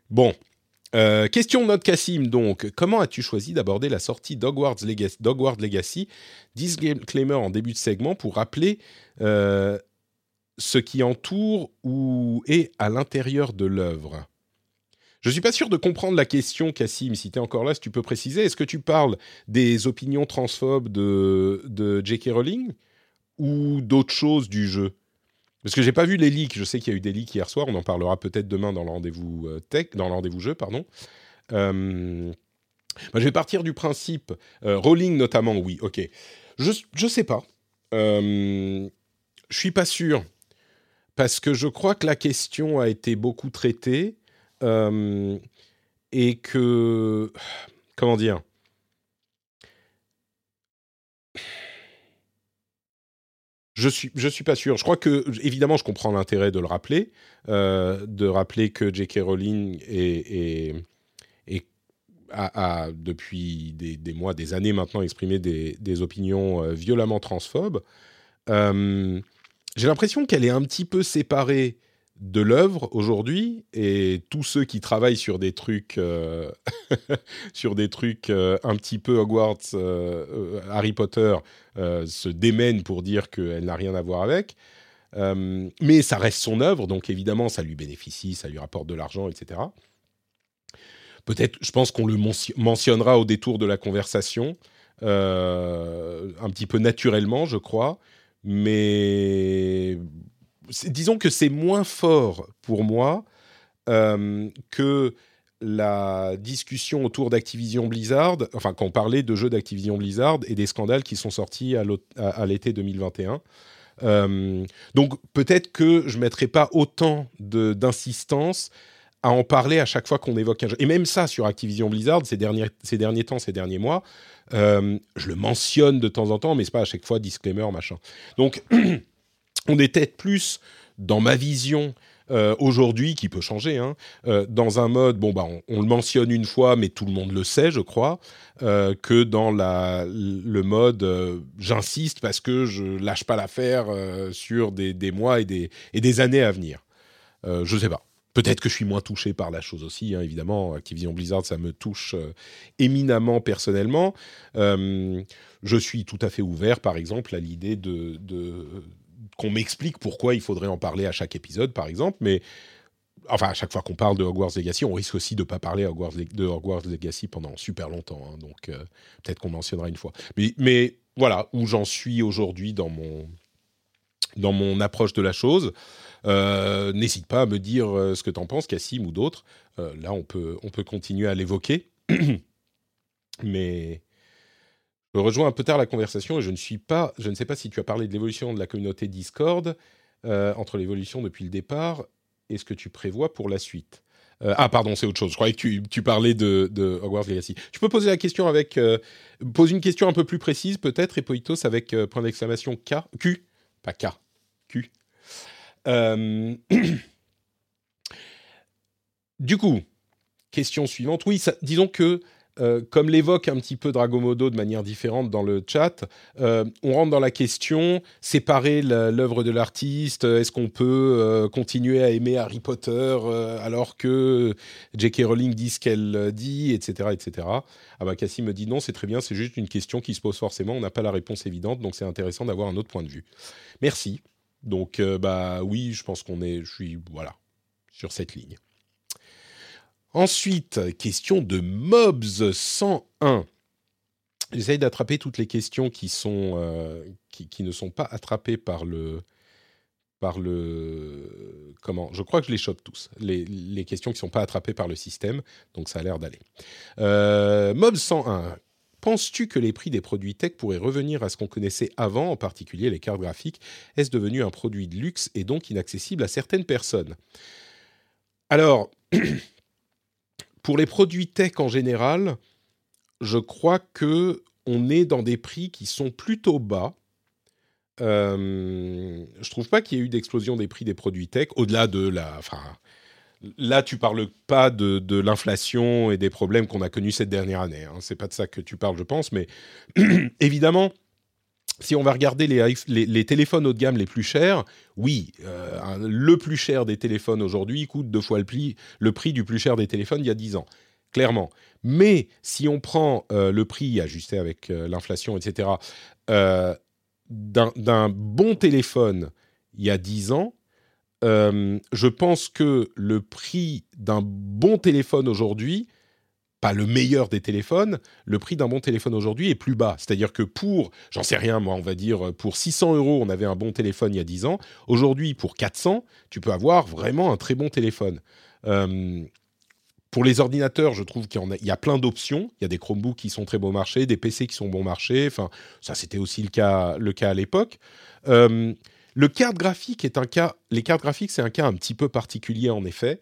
Bon, euh, question de notre Cassim, donc. Comment as-tu choisi d'aborder la sortie d'Hogwarts Legacy, Legacy Disclaimer en début de segment pour rappeler euh, ce qui entoure ou est à l'intérieur de l'œuvre? Je ne suis pas sûr de comprendre la question, Cassim. Si tu es encore là, si tu peux préciser. Est-ce que tu parles des opinions transphobes de, de J.K. Rowling ou d'autres choses du jeu? Parce que j'ai pas vu les leaks. Je sais qu'il y a eu des leaks hier soir. On en parlera peut-être demain dans le rendez-vous euh, tech, dans le rendez-vous jeu, pardon. Euh, je vais partir du principe euh, rolling notamment. Oui, ok. Je je sais pas. je suis pas sûr parce que je crois que la question a été beaucoup traitée et que comment dire Je suis, je suis pas sûr. Je crois que, évidemment, je comprends l'intérêt de le rappeler, euh, de rappeler que J.K. Rowling a, depuis des, mois, des années maintenant exprimé des, des opinions euh, violemment transphobes. Euh, j'ai l'impression qu'elle est un petit peu séparée de l'œuvre aujourd'hui et tous ceux qui travaillent sur des trucs euh, [laughs] sur des trucs euh, un petit peu Hogwarts euh, Harry Potter se démènent pour dire qu'elle n'a rien à voir avec. Mais ça reste son œuvre donc évidemment ça lui bénéficie ça lui rapporte de l'argent etc peut-être je pense qu'on le mentionnera au détour de la conversation un petit peu naturellement je crois mais disons que c'est moins fort pour moi euh, que la discussion autour d'Activision Blizzard, enfin quand on parlait de jeux d'Activision Blizzard et des scandales qui sont sortis à l'été 2021. Euh, donc peut-être que je mettrai pas autant d'insistance à en parler à chaque fois qu'on évoque un jeu. Et même ça sur Activision Blizzard, ces derniers, ces derniers temps, ces derniers mois, euh, je le mentionne de temps en temps, mais c'est pas à chaque fois disclaimer, machin. Donc [clears throat] on est peut-être plus dans ma vision euh, aujourd'hui, qui peut changer, hein, euh, dans un mode, bon, bah, on, le mentionne une fois, mais tout le monde le sait, je crois, euh, que dans la, le mode, j'insiste parce que je lâche pas l'affaire sur des, des, mois et des, et des années à venir. je sais pas. Peut-être que je suis moins touché par la chose aussi, hein, évidemment. Activision Blizzard, ça me touche éminemment personnellement. je suis tout à fait ouvert, par exemple, à l'idée de, de qu'on m'explique pourquoi il faudrait en parler à chaque épisode, par exemple, mais enfin, à chaque fois qu'on parle de Hogwarts Legacy, on risque aussi de ne pas parler de Hogwarts Legacy pendant super longtemps. Hein, donc, euh, peut-être qu'on mentionnera une fois. Mais, voilà où j'en suis aujourd'hui dans mon, dans mon approche de la chose. Euh, n'hésite pas à me dire euh, ce que tu en penses, Cassim ou d'autres. là, on peut, on peut continuer à l'évoquer. [clears throat] mais rejoins un peu tard la conversation et je ne suis pas, je ne sais pas si tu as parlé de l'évolution de la communauté Discord euh, entre l'évolution depuis le départ et ce que tu prévois pour la suite. Euh, ah pardon, c'est autre chose. Je croyais que tu, parlais de, Hogwarts Legacy. Tu peux poser la question avec, euh, pose une question un peu plus précise peut-être et Poitos avec point d'exclamation K, Q, pas K, Q. [clears throat] du coup, question suivante. Oui, disons que euh, comme l'évoque un petit peu Dragomodo de manière différente dans le chat, euh, on rentre dans la question, séparer l'œuvre de l'artiste, est-ce qu'on peut euh, continuer à aimer Harry Potter alors que J.K. Rowling dit ce qu'elle dit, etc. etc. Ah bah Cassie me dit non, c'est très bien, c'est juste une question qui se pose forcément, on n'a pas la réponse évidente, donc c'est intéressant d'avoir un autre point de vue. Merci. Donc bah oui, je pense qu'on est, je suis voilà sur cette ligne. Ensuite, question de Mobs 101. J'essaye d'attraper toutes les questions qui, sont, euh, qui, ne sont pas attrapées par le, par le comment Je crois que je les chope tous. Les, questions qui ne sont pas attrapées par le système, donc ça a l'air d'aller. Euh, Mob 101. Penses-tu que les prix des produits tech pourraient revenir à ce qu'on connaissait avant, en particulier les cartes graphiques? Est-ce devenu un produit de luxe et donc inaccessible à certaines personnes? Alors, [clears throat] pour les produits tech en général, je crois que on est dans des prix qui sont plutôt bas. Euh, je trouve pas qu'il y ait eu d'explosion des prix des produits tech au-delà de la. Enfin, là, tu parles pas de, l'inflation et des problèmes qu'on a connus cette dernière année. Hein. C'est pas de ça que tu parles, je pense, mais [clears throat] évidemment, si on va regarder les, téléphones haut de gamme les plus chers, oui, euh, le plus cher des téléphones aujourd'hui coûte deux fois le prix, du plus cher des téléphones il y a 10 ans, clairement. Mais si on prend euh, le prix ajusté avec euh, l'inflation, etc., d'un bon téléphone il y a 10 ans, je pense que le prix d'un bon téléphone aujourd'hui pas le meilleur des téléphones, le prix d'un bon téléphone aujourd'hui est plus bas. C'est-à-dire que pour, j'en sais rien moi, on va dire pour 600 euros, on avait un bon téléphone il y a 10 ans. Aujourd'hui, pour 400, tu peux avoir vraiment un très bon téléphone. Euh, pour les ordinateurs, je trouve qu'il y, a, plein d'options. Il y a des Chromebooks qui sont très bon marché, des PC qui sont bon marché. Enfin, ça, c'était aussi le cas, le cas à l'époque. Euh, le carte graphique est un cas. Les cartes graphiques, c'est un cas un petit peu particulier en effet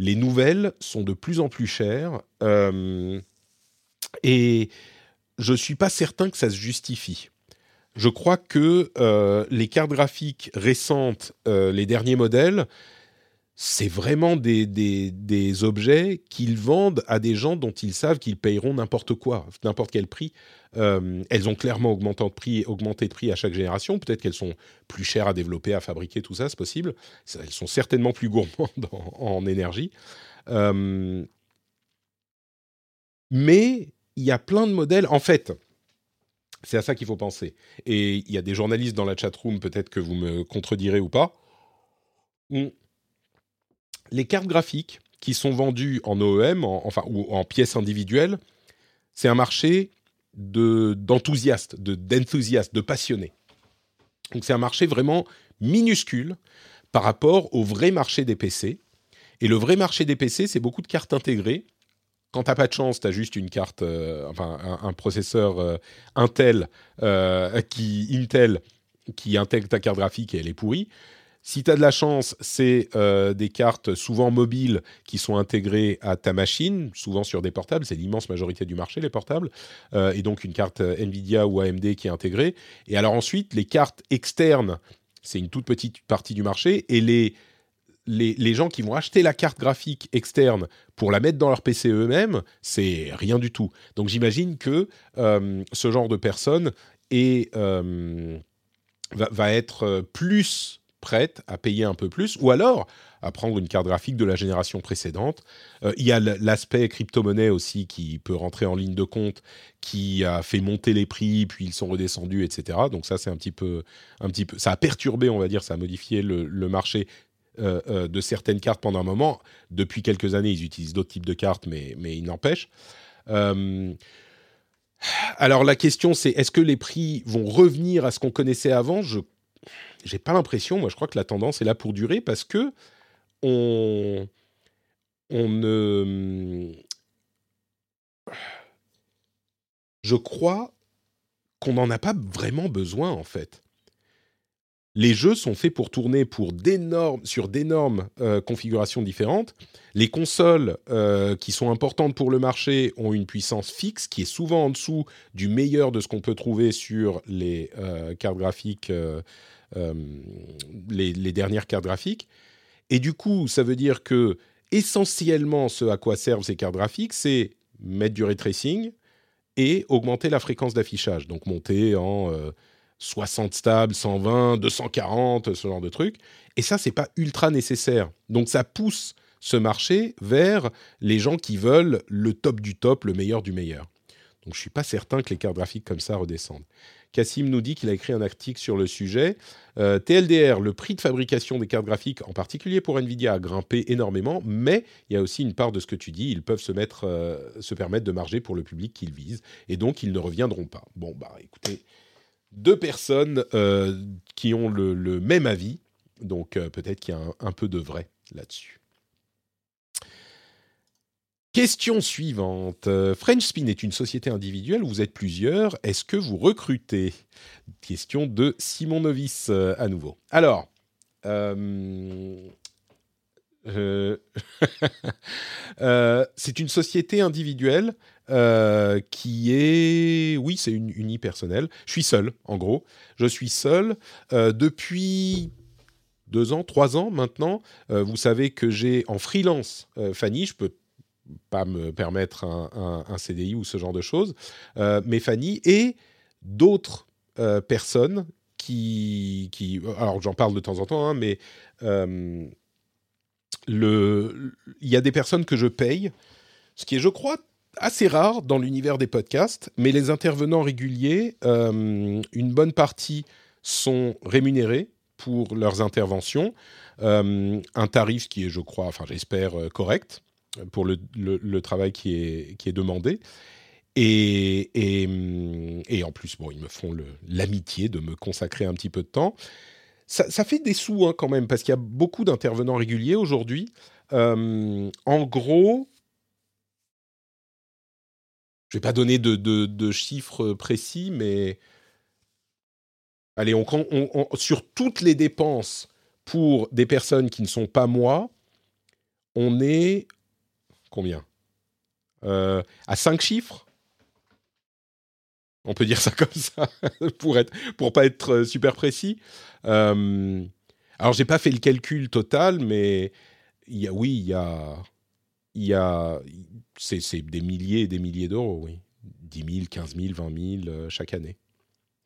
les nouvelles sont de plus en plus chères euh, et je ne suis pas certain que ça se justifie. Je crois que euh, les cartes graphiques récentes, euh, les derniers modèles, c'est vraiment des, des, objets qu'ils vendent à des gens dont ils savent qu'ils payeront n'importe quoi, n'importe quel prix. Euh, elles ont clairement augmenté de, prix, augmenté de prix à chaque génération. Peut-être qu'elles sont plus chères à développer, à fabriquer, tout ça, c'est possible. Elles sont certainement plus gourmandes [laughs] en, énergie. Euh, mais il y a plein de modèles. En fait, c'est à ça qu'il faut penser. Et il y a des journalistes dans la chatroom, peut-être que vous me contredirez ou pas les cartes graphiques qui sont vendues en OEM, ou en pièces individuelles, c'est un marché de d'enthousiastes, de d'enthousiastes, de passionnés. Donc c'est un marché vraiment minuscule par rapport au vrai marché des PC. Et le vrai marché des PC, c'est beaucoup de cartes intégrées. Quand t'as pas de chance, tu as juste une carte, euh, enfin un, processeur euh, euh, Intel qui intègre ta carte graphique et elle est pourrie. Si tu as de la chance, c'est euh, des cartes souvent mobiles qui sont intégrées à ta machine, souvent sur des portables. C'est l'immense majorité du marché, les portables. Euh, et donc une carte euh, Nvidia ou AMD qui est intégrée. Et alors ensuite, les cartes externes, c'est une toute petite partie du marché. Et les, les, gens qui vont acheter la carte graphique externe pour la mettre dans leur PC eux-mêmes, c'est rien du tout. Donc j'imagine que ce genre de personne va, être plus prête à payer un peu plus, ou alors à prendre une carte graphique de la génération précédente. Euh, il y a l'aspect crypto-monnaie aussi qui peut rentrer en ligne de compte, qui a fait monter les prix, puis ils sont redescendus, etc. Donc ça, c'est un petit peu, un petit peu, ça a perturbé, on va dire, ça a modifié le, marché euh, euh, de certaines cartes pendant un moment. Depuis quelques années, ils utilisent d'autres types de cartes, mais, mais il n'empêche. alors la question, c'est est-ce que les prix vont revenir à ce qu'on connaissait avant? J'ai pas l'impression. Moi, je crois que la tendance est là pour durer parce que on, ne. Je crois qu'on n'en a pas vraiment besoin en fait. Les jeux sont faits pour tourner pour sur d'énormes euh, configurations différentes. Les consoles euh, qui sont importantes pour le marché ont une puissance fixe qui est souvent en dessous du meilleur de ce qu'on peut trouver sur les euh, cartes graphiques les, dernières cartes graphiques. Et du coup, ça veut dire que essentiellement, ce à quoi servent ces cartes graphiques, c'est mettre du ray et augmenter la fréquence d'affichage. Donc monter en 60 euh, stables, 120, 240, ce genre de trucs. Et ça, c'est pas ultra nécessaire. Donc ça pousse ce marché vers les gens qui veulent le top du top, le meilleur du meilleur. Donc je suis pas certain que les cartes graphiques comme ça redescendent. Cassim nous dit qu'il a écrit un article sur le sujet. Euh, TLDR, le prix de fabrication des cartes graphiques, en particulier pour Nvidia, a grimpé énormément, mais il y a aussi une part de ce que tu dis, ils peuvent se, mettre, euh, se permettre de marger pour le public qu'ils visent, et donc ils ne reviendront pas. Bon, bah écoutez, deux personnes euh, qui ont le, même avis, donc peut-être qu'il y a un peu de vrai là-dessus. Question suivante. Euh, French Spin est une société individuelle, vous êtes plusieurs, est-ce que vous recrutez? Question de Simon Novice euh, à nouveau. Alors, euh, [laughs] c'est une société individuelle qui est, oui, c'est une unipersonnelle. Je suis seul, en gros. Je suis seul depuis deux ans, trois ans maintenant. vous savez que j'ai en freelance Fanny, je peux pas me permettre un, CDI ou ce genre de choses, euh, mais Fanny et d'autres personnes qui, qui, alors j'en parle de temps en temps, hein, mais le, il y a des personnes que je paye, ce qui est, je crois, assez rare dans l'univers des podcasts, mais les intervenants réguliers, une bonne partie sont rémunérés pour leurs interventions, un tarif qui est, je crois, enfin j'espère, correct pour le, travail qui est, qui est demandé. Et, et, en plus, bon, ils me font l'amitié de me consacrer un petit peu de temps. Ça, fait des sous hein, quand même, parce qu'il y a beaucoup d'intervenants réguliers aujourd'hui. Euh, en gros, je vais pas donner de, chiffres précis, mais allez, sur toutes les dépenses pour des personnes qui ne sont pas moi, on est combien? Euh, À 5 chiffres? On peut dire ça [laughs] comme ça pour être pour pas être super précis. Euh, alors j'ai pas fait le calcul total, mais oui, il y a, il y a, c'est des milliers et des milliers d'euros, oui, 10 000, 15 000, 20 000 chaque année,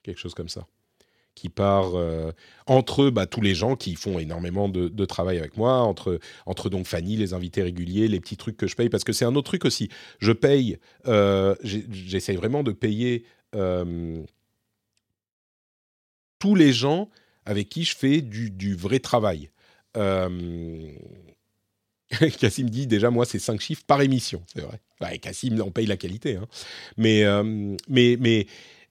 quelque chose comme ça qui part euh, entre bah, tous les gens qui font énormément de, travail avec moi, entre, entre donc Fanny, les invités réguliers, les petits trucs que je paye, parce que c'est un autre truc aussi. Je paye, euh, j'essaye vraiment de payer euh, tous les gens avec qui je fais du, du vrai travail. [laughs] Cassim dit déjà, moi, c'est 5 chiffres par émission, c'est vrai. Ouais, Cassim, on paye la qualité. Hein. Mais, mais, mais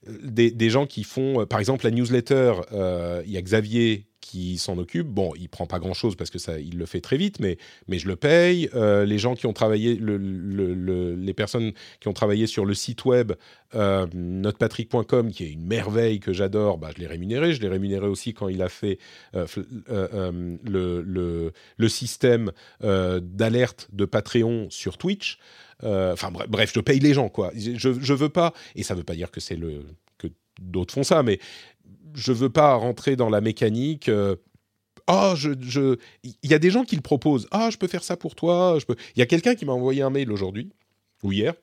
des, gens qui font, euh, par exemple, la newsletter, euh, il y a Xavier qui s'en occupe. Bon, il prend pas grand chose parce que ça, il le fait très vite, mais, je le paye. Euh, les gens qui ont travaillé, les personnes qui ont travaillé sur le site web euh, notepatrick.com, qui est une merveille que j'adore, bah, je l'ai rémunéré. Je l'ai rémunéré aussi quand il a fait le, système d'alerte de Patreon sur Twitch. Euh, enfin bref, je paye les gens, quoi. Je, je veux pas, et ça veut pas dire que c'est le que d'autres font ça, mais je veux pas rentrer dans la mécanique. Ah, je, je, il y a des gens qui le proposent. Ah, je peux faire ça pour toi. Je peux. Il y a quelqu'un qui m'a envoyé un mail aujourd'hui ou hier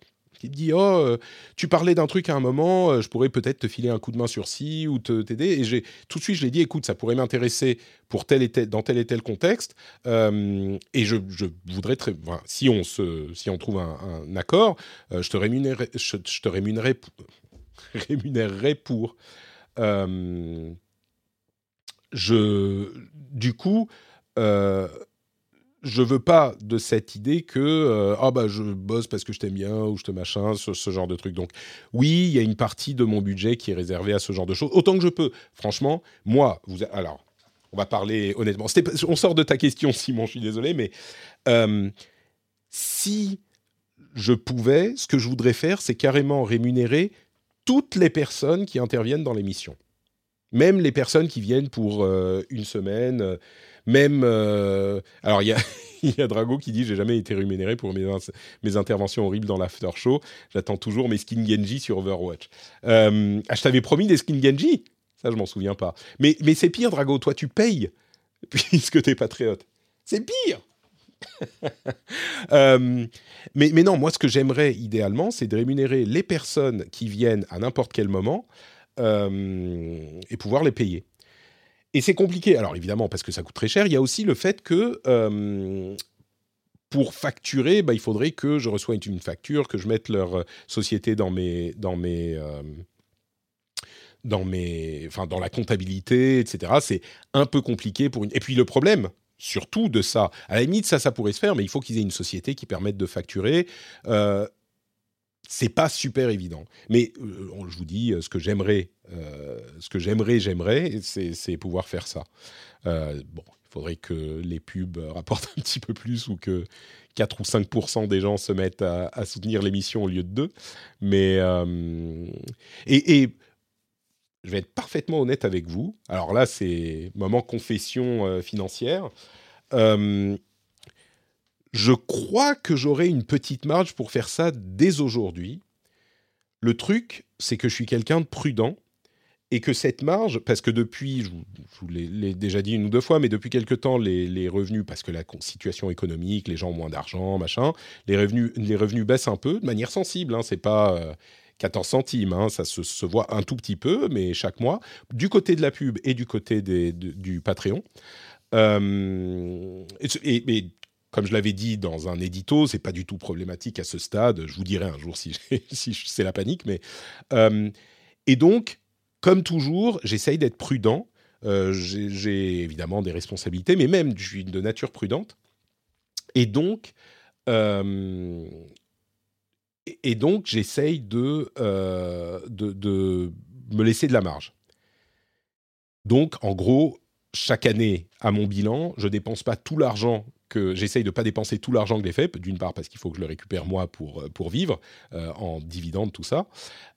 qui te dit oh euh, tu parlais d'un truc à un moment euh, je pourrais peut-être te filer un coup de main sur ci ou t'aider. Et tout de suite je l'ai dit écoute ça pourrait m'intéresser pour tel et dans tel et tel contexte. Euh, et je, voudrais très si on si on trouve un, accord je te rémunérerai je, te rémunérerai rémunérerai pour. Je du coup je veux pas de cette idée que euh, ah bah je bosse parce que je t'aime bien ou je te machin ce, ce, genre de truc. Donc oui, il y a une partie de mon budget qui est réservée à ce genre de choses autant que je peux. Franchement, moi, vous alors on va parler honnêtement. On sort de ta question, Simon. Je suis désolé, mais euh, si je pouvais, ce que je voudrais faire, c'est carrément rémunérer toutes les personnes qui interviennent dans l'émission, même les personnes qui viennent pour euh, une semaine même, euh, alors il y a, [laughs] y a Drago qui dit j'ai jamais été rémunéré pour mes, mes interventions horribles dans l'after show. J'attends toujours mes skins Genji sur Overwatch. Euh, ah, je t'avais promis des skins Genji? Ça, je m'en souviens pas. Mais, mais c'est pire, Drago. Toi, tu payes [laughs] puisque t'es patriote. C'est pire. [laughs] euh, mais, mais non, moi, ce que j'aimerais idéalement, c'est de rémunérer les personnes qui viennent à n'importe quel moment et pouvoir les payer. Et c'est compliqué. Alors évidemment, parce que ça coûte très cher, il y a aussi le fait que euh, pour facturer, bah, il faudrait que je reçoive une facture, que je mette leur euh, société dans mes... Dans mes euh, dans mes, enfin dans la comptabilité, etc. C'est un peu compliqué pour une. Et puis le problème, surtout de ça, à la limite ça, ça pourrait se faire, mais il faut qu'ils aient une société qui permette de facturer c'est pas super évident. Mais euh, je vous dis, euh, ce que j'aimerais, euh, ce que j'aimerais, j'aimerais, c'est pouvoir faire ça. bon, il faudrait que les pubs rapportent [laughs] un petit peu plus ou que 4 ou 5% des gens se mettent à, soutenir l'émission au lieu de 2. Mais et, et, je vais être parfaitement honnête avec vous. Alors là, c'est moment confession financière. Je crois que j'aurai une petite marge pour faire ça dès aujourd'hui. Le truc, c'est que je suis quelqu'un de prudent et que cette marge, parce que depuis, je vous, l'ai déjà dit une ou deux fois, mais depuis quelque temps, les, revenus, parce que la situation économique, les gens ont moins d'argent, machin, les revenus, les revenus baissent un peu de manière sensible. Hein, c'est pas euh, 14 centimes, hein, ça se, voit un tout petit peu, mais chaque mois, du côté de la pub et du côté des, du Patreon. et, comme je l'avais dit dans un édito, c'est pas du tout problématique à ce stade. Je vous dirai un jour si, [laughs] c'est la panique, mais et donc, comme toujours, j'essaye d'être prudent. j'ai évidemment des responsabilités, mais même je suis de nature prudente. Et donc, euh, et donc j'essaye de, euh, de, de, me laisser de la marge. Donc, en gros, chaque année, à mon bilan, je dépense pas tout l'argent que j'essaye de pas dépenser tout l'argent que j'ai fait, d'une part parce qu'il faut que je le récupère moi pour, pour vivre, euh, en dividende, tout ça.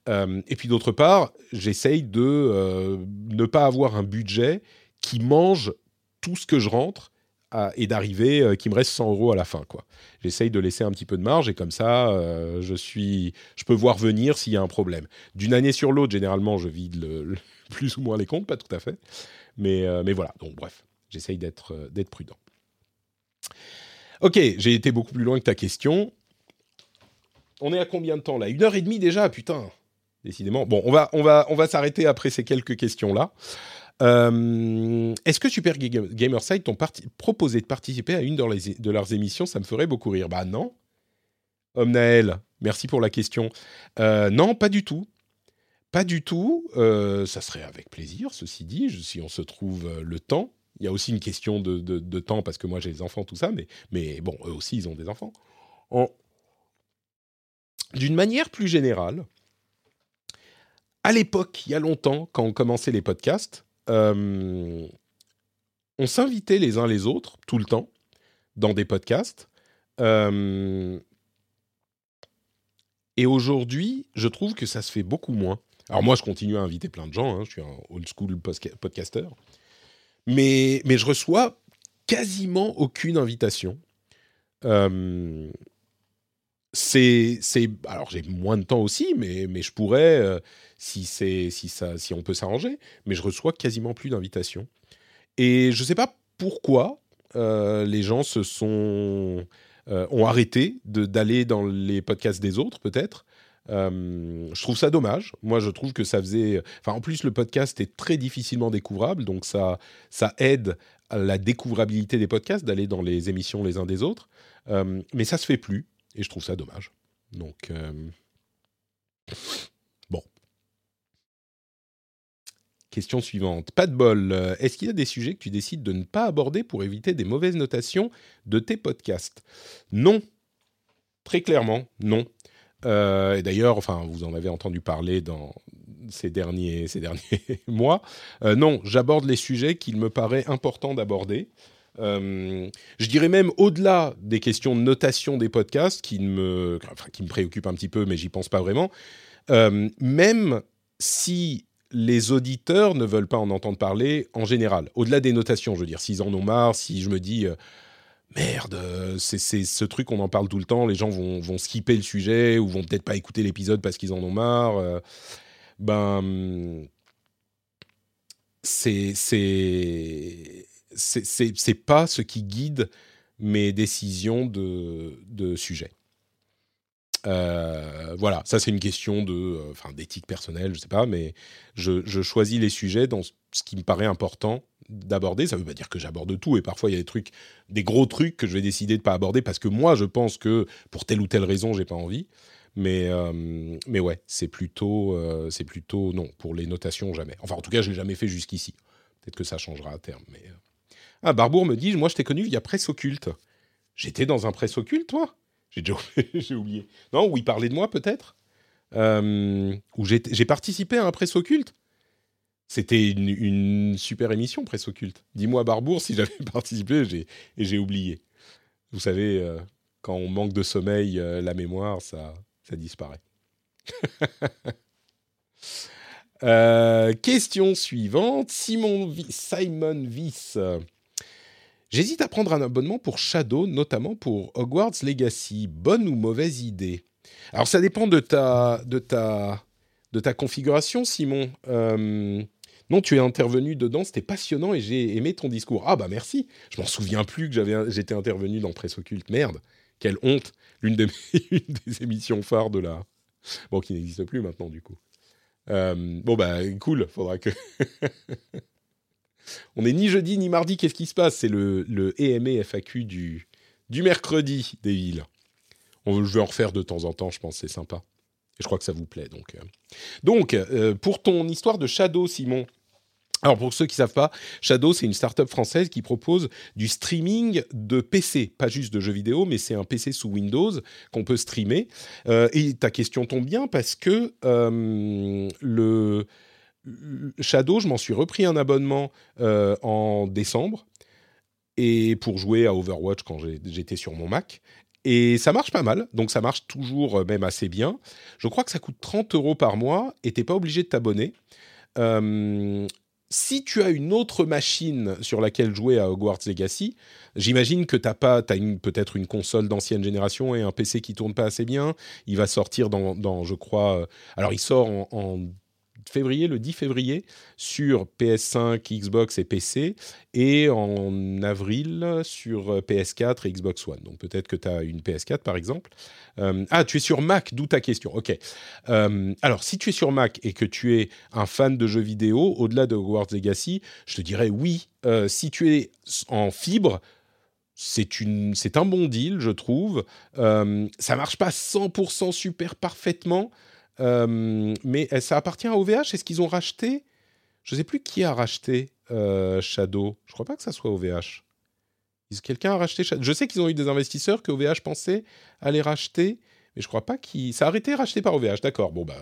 et puis d'autre part, j'essaye de ne pas avoir un budget qui mange tout ce que je rentre et d'arriver euh, qu'il me reste 100 euros à la fin. quoi. J'essaye de laisser un petit peu de marge et comme ça, euh, je, suis, je peux voir venir s'il y a un problème. D'une année sur l'autre, généralement, je vide [laughs] plus ou moins les comptes, pas tout à fait. Mais, euh, mais voilà, donc bref, j'essaye d'être prudent. Ok, j'ai été beaucoup plus loin que ta question. On est à combien de temps là? Une heure et demie déjà, putain Décidément. Bon, on va, on va, on va s'arrêter après ces quelques questions-là. Euh, est-ce que Super Gamerside t'ont proposé de participer à une de, leurs émissions? Ça me ferait beaucoup rire. Bah non. Homme Naël, merci pour la question. Euh, non, pas du tout. Pas du tout. Euh, ça serait avec plaisir, ceci dit, si on se trouve le temps. Il y a aussi une question de, temps parce que moi j'ai des enfants, tout ça, mais, mais bon, eux aussi ils ont des enfants. D'une manière plus générale, à l'époque, il y a longtemps, quand on commençait les podcasts, euh, on s'invitait les uns les autres tout le temps dans des podcasts. Euh, et aujourd'hui, je trouve que ça se fait beaucoup moins. Alors moi, je continue à inviter plein de gens, hein, je suis un old school podcaster, mais, mais je reçois quasiment aucune invitation. Euh, c'est, alors j'ai moins de temps aussi, mais, mais je pourrais, euh, si, c'est, si, ça, si on peut s'arranger, mais je reçois quasiment plus d'invitations. Et je ne sais pas pourquoi euh, les gens se sont, ont arrêté d'aller dans les podcasts des autres, peut-être. Je trouve ça dommage. Moi, je trouve que ça faisait. Enfin, en plus, le podcast est très difficilement découvrable, donc ça, ça aide à la découvrabilité des podcasts d'aller dans les émissions les uns des autres. mais ça se fait plus. Et je trouve ça dommage. Donc, euh, bon. Question suivante. Pas de bol. Est-ce qu'il y a des sujets que tu décides de ne pas aborder pour éviter des mauvaises notations de tes podcasts? Non. Très clairement, non. Euh, et d'ailleurs, enfin, vous en avez entendu parler dans ces derniers, ces derniers [laughs] mois. Euh, non, j'aborde les sujets qu'il me paraît important d'aborder. Euh, je dirais même au-delà des questions de notation des podcasts qui me, qui me préoccupent un petit peu, mais j'y pense pas vraiment. Même si les auditeurs ne veulent pas en entendre parler en général, au-delà des notations, je veux dire, s'ils en ont marre, si je me dis merde, c'est ce truc, on en parle tout le temps, les gens vont, skipper le sujet ou vont peut-être pas écouter l'épisode parce qu'ils en ont marre. ben, c'est c'est pas ce qui guide mes décisions de, de sujet. Euh, voilà, ça c'est une question de, euh, enfin, d'éthique personnelle, je sais pas, mais je, choisis les sujets dans ce qui me paraît important d'aborder. Ça veut pas dire que j'aborde tout, et parfois il y a des trucs, des gros trucs que je vais décider de pas aborder parce que moi je pense que pour telle ou telle raison j'ai pas envie. Mais, euh, mais ouais, c'est plutôt, c'est plutôt non pour les notations jamais. Enfin, en tout cas, je l'ai jamais fait jusqu'ici. Peut-être que ça changera à terme, mais. Ah, Barbour me dit, moi je t'ai connu via Presse Occulte. J'étais dans un Presse Occulte, toi? J'ai déjà [laughs] oublié. Non, où il parlait de moi peut-être euh, Où j'ai participé à un Presse Occulte C'était une, super émission, Presse Occulte. Dis-moi, Barbour, si j'avais [laughs] participé et j'ai oublié. Vous savez, euh, quand on manque de sommeil, euh, la mémoire, ça, ça disparaît. [laughs] question suivante. Simon Simon Viss J'hésite à prendre un abonnement pour Shadow, notamment pour Hogwarts Legacy. Bonne ou mauvaise idée? Alors ça dépend de ta, de ta, de ta configuration, Simon. Euh, non, tu es intervenu dedans, c'était passionnant et j'ai aimé ton discours. Ah bah merci. Je m'en souviens plus que j'étais intervenu dans Presse Occulte. Merde, quelle honte. L'une des, [laughs] des émissions phares de la, bon, qui n'existe plus maintenant, du coup. Euh, bon, bah, cool, faudra que. [laughs] On est ni jeudi ni mardi, qu'est-ce qui se passe? C'est le, le EME FAQ du, du mercredi des villes. On, je vais en refaire de temps en temps, je pense, c'est sympa. Et je crois que ça vous plaît. Donc, euh. donc euh, pour ton histoire de Shadow, Simon, alors pour ceux qui savent pas, Shadow c'est une startup française qui propose du streaming de PC, pas juste de jeux vidéo, mais c'est un PC sous Windows qu'on peut streamer. Euh, et ta question tombe bien parce que le Shadow, je m'en suis repris un abonnement euh, en décembre et pour jouer à Overwatch quand j'étais sur mon Mac. Et ça marche pas mal, donc ça marche toujours même assez bien. Je crois que ça coûte 30 euros par mois et t'es pas obligé de t'abonner. Euh, si tu as une autre machine sur laquelle jouer à Hogwarts Legacy, j'imagine que tu as pas, peut-être une console d'ancienne génération et un PC qui tourne pas assez bien. Il va sortir dans, je crois, euh, alors il sort en février, le 10 février, sur PS5, Xbox et PC, et en avril sur PS4 et Xbox One. Donc peut-être que tu as une PS4 par exemple. Euh, ah, tu es sur Mac, d'où ta question. Ok. Euh, alors, si tu es sur Mac et que tu es un fan de jeux vidéo, au-delà de Hogwarts Legacy, je te dirais oui. Euh, si tu es en fibre, c'est un bon deal, je trouve. ça marche pas 100% super parfaitement, euh, mais ça appartient à OVH. Est-ce qu'ils ont racheté? Je ne sais plus qui a racheté euh, Shadow. Je crois pas que ça soit OVH. Quelqu'un a racheté Shadow. Je sais qu'ils ont eu des investisseurs que OVH pensait aller racheter, mais je crois pas qu'ils. Ça a arrêté racheté par OVH. D'accord. Bon bah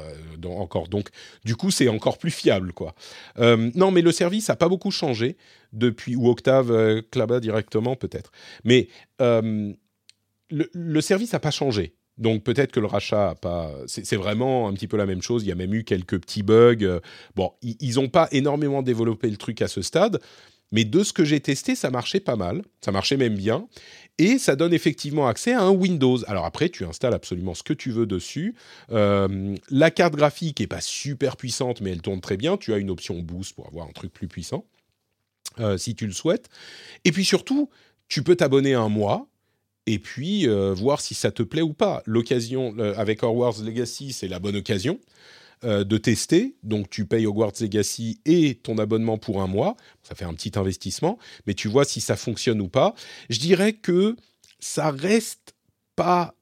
encore. Donc du coup c'est encore plus fiable quoi. Euh, non mais le service a pas beaucoup changé depuis ou Octave euh, Claba directement peut-être. Mais le, service n'a pas changé. Donc peut-être que le rachat a pas. C'est vraiment un petit peu la même chose. Il y a même eu quelques petits bugs. Bon, ils n'ont pas énormément développé le truc à ce stade, mais de ce que j'ai testé, ça marchait pas mal. Ça marchait même bien. Et ça donne effectivement accès à un Windows. Alors après, tu installes absolument ce que tu veux dessus. La carte graphique est pas super puissante, mais elle tourne très bien. Tu as une option boost pour avoir un truc plus puissant, euh, si tu le souhaites. Et puis surtout, tu peux t'abonner un mois et puis euh, voir si ça te plaît ou pas. L'occasion euh, avec Hogwarts Legacy, c'est la bonne occasion euh, de tester. Donc tu payes Hogwarts Legacy et ton abonnement pour un mois. Ça fait un petit investissement, mais tu vois si ça fonctionne ou pas. Je dirais que ça reste pas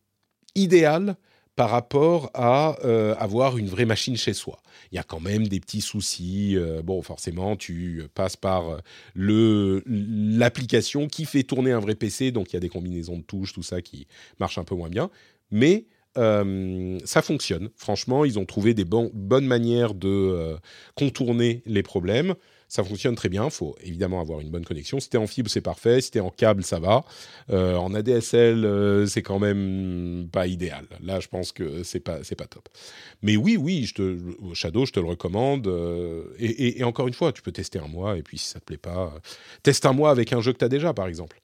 idéal par rapport à euh, avoir une vraie machine chez soi. Il y a quand même des petits soucis. Euh, bon, forcément, tu passes par le l'application qui fait tourner un vrai PC, donc il y a des combinaisons de touches, tout ça qui marche un peu moins bien. Mais euh, ça fonctionne. Franchement, ils ont trouvé des bonnes manières de contourner les problèmes ça fonctionne très bien. Il faut évidemment avoir une bonne connexion. Si tu en fibre, c'est parfait. Si tu en câble, ça va. Euh, en ADSL, euh, c'est quand même pas idéal. Là, je pense que c'est pas, c'est pas top. Mais oui, oui, je Shadow, je te le recommande. Euh, et, encore une fois, tu peux tester un mois. Et puis, si ça te plaît pas, teste un mois avec un jeu que tu as déjà, par exemple.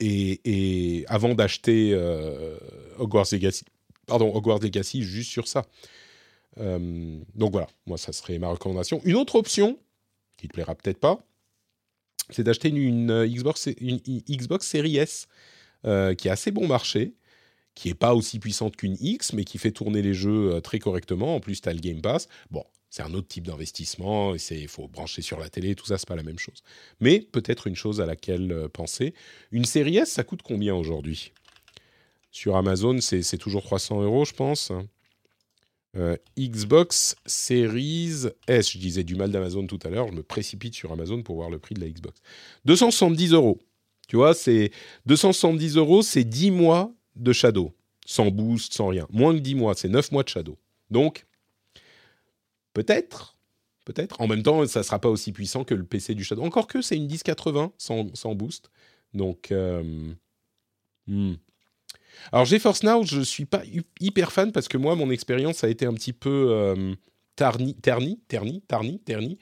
Et, et, avant d'acheter Hogwarts Legacy, pardon, Hogwarts Legacy, juste sur ça. Euh, donc voilà, moi ça serait ma recommandation. Une autre option, qui te plaira peut-être pas, c'est d'acheter une, euh, Xbox, une Xbox Series S euh, qui a assez bon marché, qui est pas aussi puissante qu'une X, mais qui fait tourner les jeux très correctement. En plus, tu as le Game Pass. Bon, c'est un autre type d'investissement, il faut brancher sur la télé, tout ça, c'est pas la même chose. Mais peut-être une chose à laquelle penser. Une Series S, ça coûte combien aujourd'hui? Sur Amazon, c'est toujours 300 euros, je pense. Euh, Xbox Series S. Je disais du mal d'Amazon tout à l'heure. Je me précipite sur Amazon pour voir le prix de la Xbox. 270 euros. Tu vois, c'est 270 euros, c'est 10 mois de Shadow. Sans boost, sans rien. Moins que 10 mois, c'est 9 mois de Shadow. Donc, peut-être, peut-être. En même temps, ça ne sera pas aussi puissant que le PC du Shadow. Encore que c'est une 1080 sans, sans boost. Donc, euh, hmm. Alors GeForce Now, je suis pas hyper fan parce que moi, mon expérience a été un petit peu, euh, terni, terni, terni, terni, terni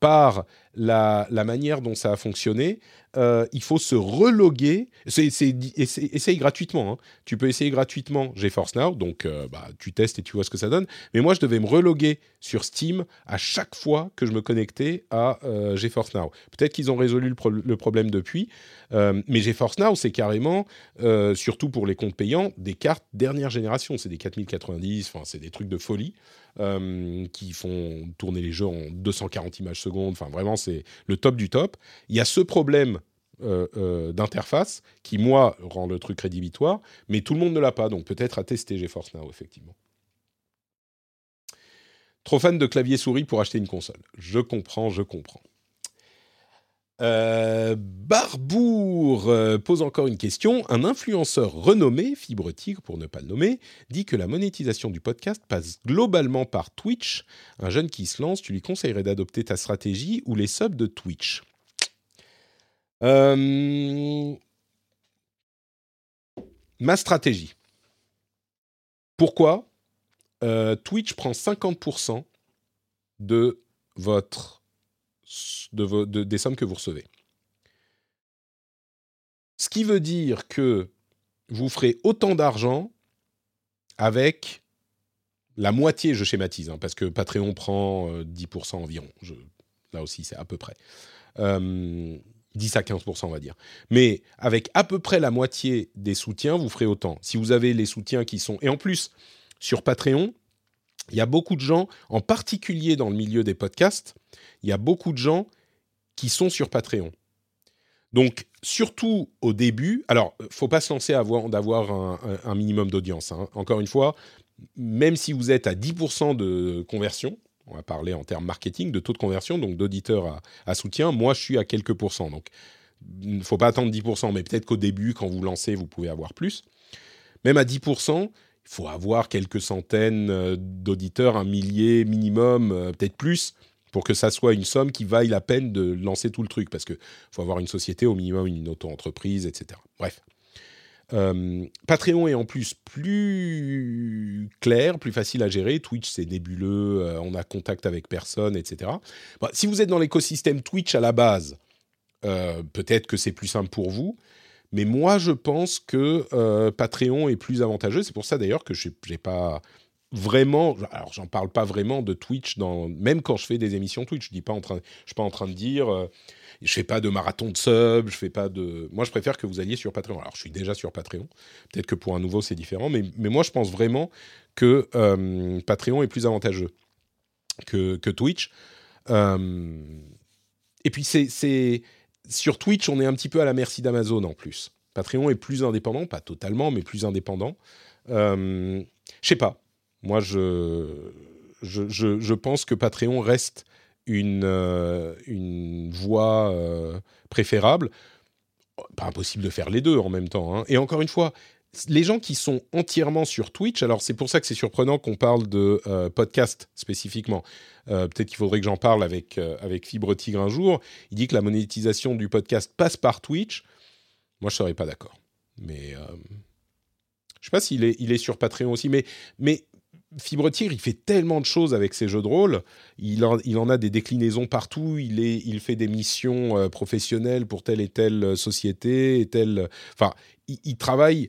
par la, la, manière dont ça a fonctionné. Euh, il faut se reloguer. Essaye gratuitement. Hein. Tu peux essayer gratuitement GeForce Now, donc euh, bah, tu testes et tu vois ce que ça donne. Mais moi, je devais me reloguer sur Steam à chaque fois que je me connectais à euh, GeForce Now. Peut-être qu'ils ont résolu le, problème depuis, mais GeForce Now, c'est carrément, surtout pour les comptes payants, des cartes dernière génération. C'est des 4090, enfin, c'est des trucs de folie. qui font tourner les jeux en 240 images secondes. Enfin, vraiment, c'est le top du top. Il y a ce problème euh, euh, d'interface qui, moi, rend le truc rédhibitoire, mais tout le monde ne l'a pas, donc peut-être à tester GeForce Now, effectivement. Trop fan de clavier souris pour acheter une console. Je comprends, je comprends. Euh, Barbour pose encore une question. Un influenceur renommé, Fibre Tigre pour ne pas le nommer, dit que la monétisation du podcast passe globalement par Twitch. Un jeune qui se lance, tu lui conseillerais d'adopter ta stratégie ou les subs de Twitch? Euh, ma stratégie. Pourquoi? Euh, Twitch prend 50% de votre de, des sommes que vous recevez. Ce qui veut dire que vous ferez autant d'argent avec la moitié, je schématise, hein, parce que Patreon prend 10% euh, environ. Là aussi, c'est à peu près. 10 à 15%, on va dire. Mais avec à peu près la moitié des soutiens, vous ferez autant. Si vous avez les soutiens qui sont... Et en plus, sur Patreon, il y a beaucoup de gens, en particulier dans le milieu des podcasts, il y a beaucoup de gens qui sont sur Patreon. Donc, surtout au début, alors, faut pas se lancer à d'avoir un, minimum d'audience. Hein. Encore une fois, même si vous êtes à 10% de conversion, on va parler en termes marketing, de taux de conversion, donc d'auditeurs à, soutien. Moi, je suis à quelques pourcents. Donc, il ne faut pas attendre 10%, mais peut-être qu'au début, quand vous lancez, vous pouvez avoir plus. Même à 10%, il faut avoir quelques centaines euh, d'auditeurs, un millier minimum, euh, peut-être plus, pour que ça soit une somme qui vaille la peine de lancer tout le truc. Parce qu'il faut avoir une société, au minimum une auto-entreprise, etc. Bref. Euh, Patreon est en plus plus clair, plus facile à gérer. Twitch, c'est nébuleux, on a contact avec personne, etc. si vous êtes dans l'écosystème Twitch à la base, peut-être que c'est plus simple pour vous. Mais moi, je pense que Patreon est plus avantageux. C'est pour ça d'ailleurs que je n'ai pas vraiment, alors j'en parle pas vraiment de Twitch même quand je fais des émissions Twitch, je je suis pas en train de dire, je fais pas de marathon de sub, je fais pas de. Moi, je préfère que vous alliez sur Patreon. Alors, je suis déjà sur Patreon. Peut-être que pour un nouveau, c'est différent, mais, mais moi, je pense vraiment que euh, Patreon est plus avantageux que, que Twitch. Euh, et puis, c'est sur Twitch, on est un petit peu à la merci d'Amazon en plus. Patreon est plus indépendant, pas totalement, mais plus indépendant. Euh, je sais pas. Moi, je, pense que Patreon reste une, euh, voie euh, préférable. Pas impossible de faire les deux en même temps. Hein. Et encore une fois, les gens qui sont entièrement sur Twitch, alors c'est pour ça que c'est surprenant qu'on parle de euh, podcast spécifiquement. Peut-être qu'il faudrait que j'en parle avec, avec Fibre Tigre un jour. Il dit que la monétisation du podcast passe par Twitch. Moi, je ne serais pas d'accord. Mais je ne sais pas s'il est, sur Patreon aussi. Mais, Fibre il fait tellement de choses avec ses jeux de rôle. Il en, a des déclinaisons partout. Il, fait des missions euh, professionnelles pour telle et telle euh, société. Et telle, enfin, il, travaille euh,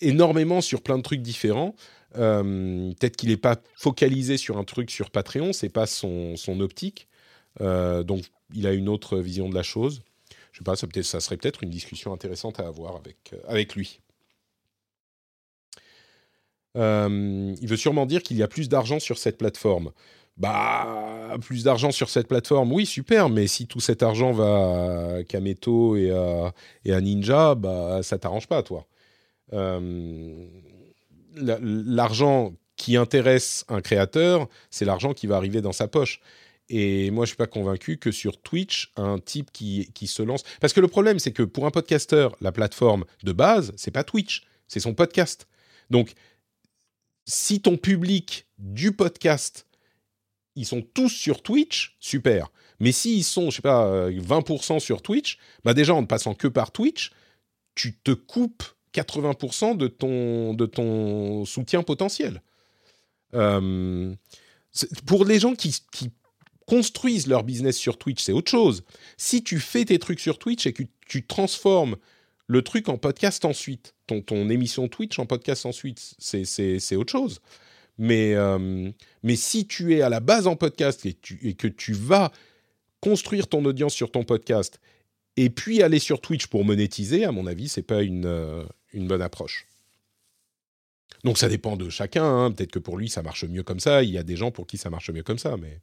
énormément sur plein de trucs différents. Peut-être qu'il n'est pas focalisé sur un truc sur Patreon, c'est pas son, son optique. donc, il a une autre vision de la chose. Je sais pas, ça, serait peut-être une discussion intéressante à avoir avec, avec lui. Euh, il veut sûrement dire qu'il y a plus d'argent sur cette plateforme. Bah, plus d'argent sur cette plateforme, oui, super, mais si tout cet argent va à Kameto et à, et à Ninja, bah, ça t'arrange pas, toi. Euh, l'argent qui intéresse un créateur, c'est l'argent qui va arriver dans sa poche. Et moi, je suis pas convaincu que sur Twitch, un type qui, qui se lance. Parce que le problème, c'est que pour un podcasteur, la plateforme de base, c'est pas Twitch, c'est son podcast. Donc, si ton public du podcast, ils sont tous sur Twitch, super. Mais s'ils sont, je sais pas, 20% euh, sur Twitch, bah déjà en ne passant que par Twitch, tu te coupes 80% de ton, de ton soutien potentiel. Euh, pour les gens qui, construisent leur business sur Twitch, c'est autre chose. Si tu fais tes trucs sur Twitch et que tu transformes le truc en podcast ensuite, ton, émission Twitch en podcast ensuite, c'est autre chose. Mais, euh, mais si tu es à la base en podcast et que tu vas construire ton audience sur ton podcast et puis aller sur Twitch pour monétiser, à mon avis, c'est pas une, euh, une bonne approche. Donc ça dépend de chacun. Hein. Peut-être que pour lui ça marche mieux comme ça. Il y a des gens pour qui ça marche mieux comme ça, mais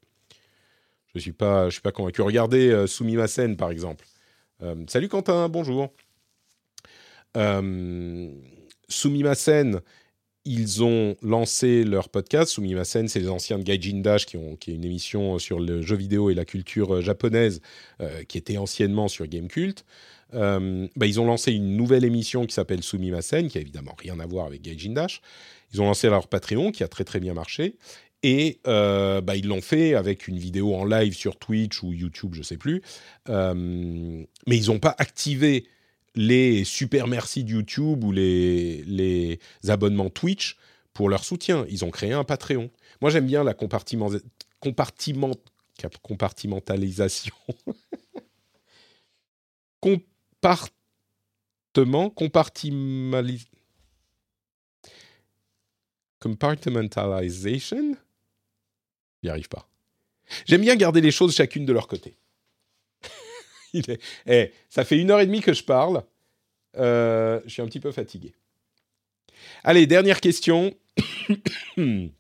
je suis pas, pas convaincu. Regardez euh, Soumi Masen par exemple. Euh, salut Quentin, bonjour. Euh, Masen ils ont lancé leur podcast. Sumimasen, c'est les anciens de Gaijin Dash qui, ont, qui est une émission sur le jeu vidéo et la culture euh, japonaise euh, qui était anciennement sur Gamecult. Euh, bah, ils ont lancé une nouvelle émission qui s'appelle Sumimasen, qui a évidemment rien à voir avec Gaijin Dash. Ils ont lancé leur Patreon qui a très très bien marché. Et euh, bah, ils l'ont fait avec une vidéo en live sur Twitch ou YouTube, je ne sais plus. mais ils n'ont pas activé les super merci de YouTube ou les, abonnements Twitch pour leur soutien. Ils ont créé un Patreon. Moi, j'aime bien la compartiment, compartimentalisation. [laughs] Compartement, compartimalis... Compartmentalization? J'y arrive pas. J'aime bien garder les choses chacune de leur côté. [laughs] Eh, ça fait une heure et demie que je parle. Euh, je suis un petit peu fatigué. Allez, dernière question. [coughs]